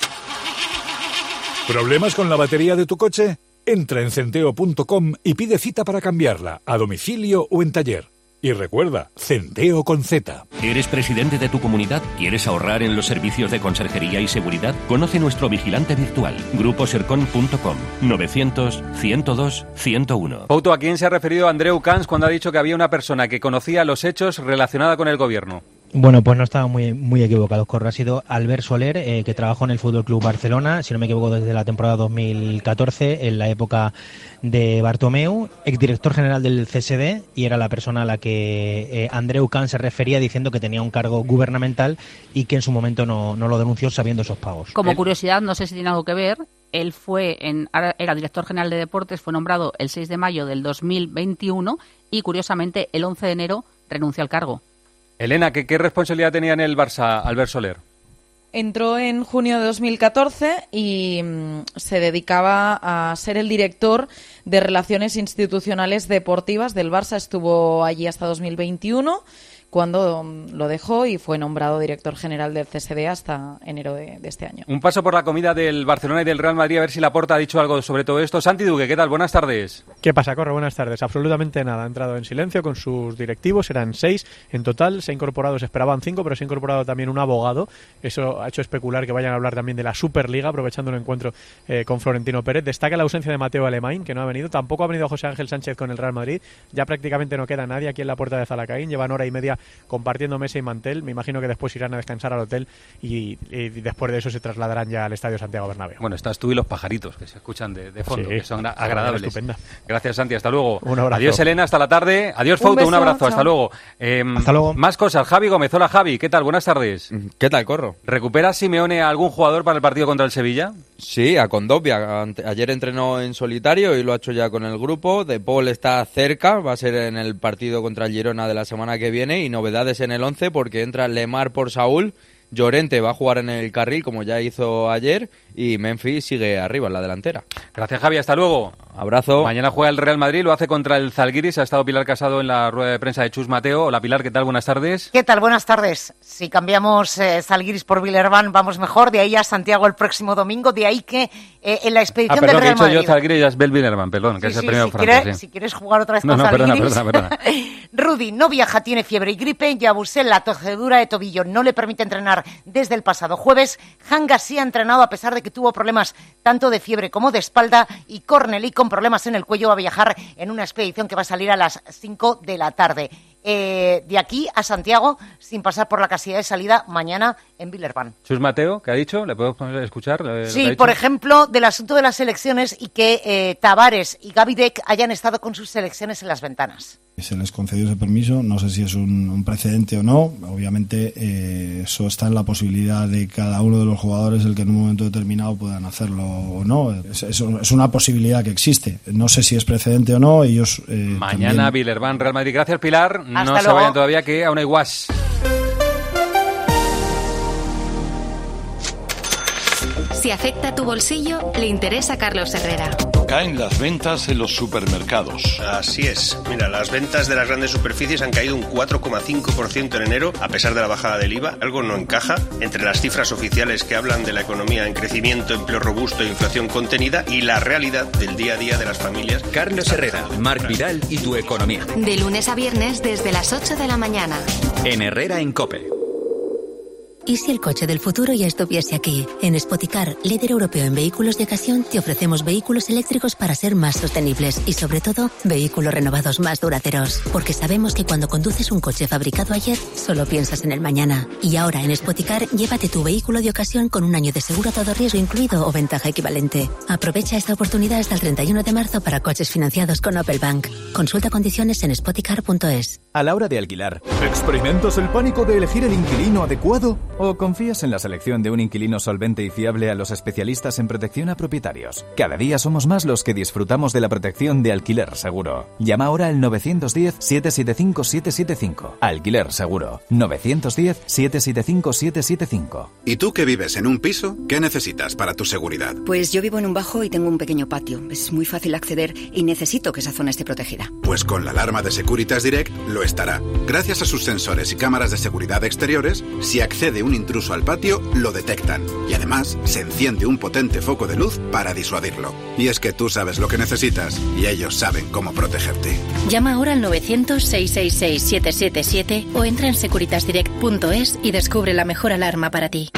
¿Problemas con la batería de tu coche? Entra en centeo.com y pide cita para cambiarla, a domicilio o en taller. Y recuerda, Centeo con Z. ¿Eres presidente de tu comunidad? ¿Quieres ahorrar en los servicios de conserjería y seguridad? Conoce nuestro vigilante virtual, gruposercon.com, 900-102-101. Pouto, ¿a quién se ha referido Andreu Cans cuando ha dicho que había una persona que conocía los hechos relacionada con el gobierno? Bueno, pues no estaba muy, muy equivocado, Corro. Ha sido Albert Soler, eh, que trabajó en el Fútbol Club Barcelona, si no me equivoco, desde la temporada 2014, en la época de Bartomeu, exdirector general del CSD, y era la persona a la que eh, Andreu Can se refería diciendo que tenía un cargo gubernamental y que en su momento no, no lo denunció sabiendo esos pagos. Como curiosidad, no sé si tiene algo que ver, él fue en, ahora era director general de deportes, fue nombrado el 6 de mayo del 2021 y curiosamente el 11 de enero renunció al cargo. Elena, ¿qué, responsabilidad tenía en el Barça Albert Soler? Entró en junio de 2014 y mm, se dedicaba a ser el director de Relaciones Institucionales Deportivas del Barça. Estuvo allí hasta 2021 cuando mm, lo dejó y fue nombrado director general del CSD hasta enero de, de este año. Un paso por la comida del Barcelona y del Real Madrid, a ver si Laporta ha dicho algo sobre todo esto. Santi Duque, ¿qué tal? Buenas tardes. ¿Qué pasa, Corre? Buenas tardes. Absolutamente nada. Ha entrado en silencio con sus directivos, eran seis en total. Se ha incorporado, se esperaban cinco, pero se ha incorporado también un abogado. Eso ha hecho especular que vayan a hablar también de la Superliga, aprovechando el encuentro eh, con Florentino Pérez. Destaca la ausencia de Mateo Alemán, que no ha venido. Tampoco ha venido José Ángel Sánchez con el Real Madrid. Ya prácticamente no queda nadie aquí en la puerta de Zalacaín. Llevan hora y media compartiendo mesa y mantel. Me imagino que después irán a descansar al hotel y, y después de eso se trasladarán ya al Estadio Santiago Bernabéu. Bueno, estás tú y los pajaritos que se escuchan de, de fondo, Sí, que son una agradables. estupenda. Gracias, Santi. Hasta luego. Un abrazo. Adiós, Elena. Hasta la tarde. Adiós, Un Fauto. Un abrazo. chao. Hasta luego. Em, Hasta luego. Más cosas. Javi Gómez. Hola, Javi. ¿Qué tal? Buenas tardes. ¿Qué tal, Corro? ¿Recupera Simeone a algún jugador para el partido contra el Sevilla? Sí, a Condovia. Ayer entrenó en solitario y lo ha hecho ya con el grupo. De Paul está cerca, va a ser en el partido contra el Girona de la semana que viene. Y novedades en el 11 porque entra Lemar por Saúl. Llorente va a jugar en el carril como ya hizo ayer. Y Memphis sigue arriba en la delantera. Gracias, Javi. Hasta luego. Abrazo. Mañana juega el Real Madrid, lo hace contra el Zalgiris. Ha estado Pilar Casado en la rueda de prensa de Chus Mateo. Hola, Pilar. ¿Qué tal? Buenas tardes. ¿Qué tal? Buenas tardes. Si cambiamos eh, Salguiris por Villerban, vamos mejor. De ahí a Santiago el próximo domingo. De ahí que eh, en la Ah, expedición perdón, del que he Real dicho yo Madrid. Zalgiris y es Belvinerman, perdón, que Sí, es el sí, primero si, francés. quieres, sí. si quieres jugar otra vez No, con no, perdona, perdona, perdona. *laughs* Rudy no viaja, tiene fiebre y gripe. Yabusel, la torcedura de tobillo no le permite entrenar desde el pasado jueves. Hanga sí ha entrenado a pesar de que tuvo problemas tanto de fiebre como de espalda. Y Cornelí, con problemas en el cuello, va a viajar en una expedición que va a salir a las 5 de la tarde. Eh, de aquí a Santiago, sin pasar por la casilla de salida, mañana en Villerban. Chus Mateo, ¿qué ha dicho? ¿Le podemos escuchar? eh, Sí, por ejemplo, del asunto de las elecciones y que eh, Tavares y Gavidec hayan estado con sus selecciones en las ventanas. Se les concedió ese permiso, no sé si es un, un precedente o no. Obviamente eh, eso está en la posibilidad de cada uno de los jugadores el que en un momento determinado puedan hacerlo o no. Es, es- es una posibilidad que existe. No sé si es precedente o no. Ellos eh, Mañana también- Villerban, Real Madrid. Gracias, Pilar. No se vayan todavía, que aún hay guas. Si afecta a tu bolsillo, le interesa a Carlos Herrera. Caen las ventas en los supermercados. Así es. Mira, las ventas de las grandes superficies han caído un 4,5% en enero, a pesar de la bajada del IVA. Algo no encaja entre las cifras oficiales que hablan de la economía en crecimiento, empleo robusto e inflación contenida y la realidad del día a día de las familias. Carlos Herrera, Marc Vidal y tu economía. De lunes a viernes desde las 8 de la mañana. En Herrera en Cope. ¿Y si el coche del futuro ya estuviese aquí? En Spoticar, líder europeo en vehículos de ocasión, te ofrecemos vehículos eléctricos para ser más sostenibles y, sobre todo, vehículos renovados más duraderos. Porque sabemos que cuando conduces un coche fabricado ayer, solo piensas en el mañana. Y ahora en Spoticar, llévate tu vehículo de ocasión con un año de seguro a todo riesgo incluido o ventaja equivalente. Aprovecha esta oportunidad hasta el 31 de marzo para coches financiados con Opel Bank. Consulta condiciones en spoticar.es. a la hora de alquilar. ¿Experimentas el pánico de elegir el inquilino adecuado? ¿O confías en la selección de un inquilino solvente y fiable a los especialistas en protección a propietarios? Cada día somos más los que disfrutamos de la protección de alquiler seguro. Llama ahora al 910-775-775. Alquiler seguro. 910-775-775. ¿Y tú que vives en un piso? ¿Qué necesitas para tu seguridad? Pues yo vivo en un bajo y tengo un pequeño patio. Es muy fácil acceder y necesito que esa zona esté protegida. Pues con la alarma de Securitas Direct lo estará. Gracias a sus sensores y cámaras de seguridad exteriores, si accede un intruso al patio, lo detectan. Y además, se enciende un potente foco de luz para disuadirlo. Y es que tú sabes lo que necesitas y ellos saben cómo protegerte. Llama ahora al 900-666-777 o entra en securitasdirect.es y descubre la mejor alarma para ti.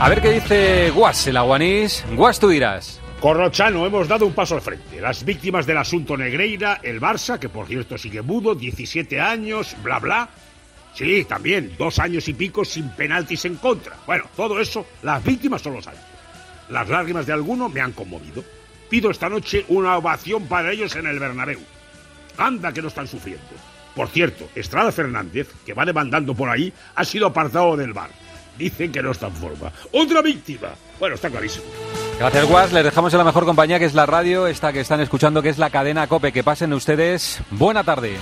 A ver qué dice Guas, el aguanís. Guas, tú dirás. Corrochano, hemos dado un paso al frente. Las víctimas del asunto Negreira, el Barça, que por cierto sigue mudo, 17 años, bla, bla. Sí, también, dos años y pico sin penaltis en contra. Bueno, todo eso, las víctimas son los árbitros. Las lágrimas de alguno me han conmovido. Pido esta noche una ovación para ellos en el Bernabéu. Anda que no están sufriendo. Por cierto, Estrada Fernández, que va demandando por ahí, ha sido apartado del bar. Dicen que no está en forma. ¡Otra víctima! Bueno, está clarísimo. Gracias, Guas. Les dejamos en la mejor compañía que es la radio, esta que están escuchando, que es la cadena Cope. Que pasen ustedes. Buena tarde.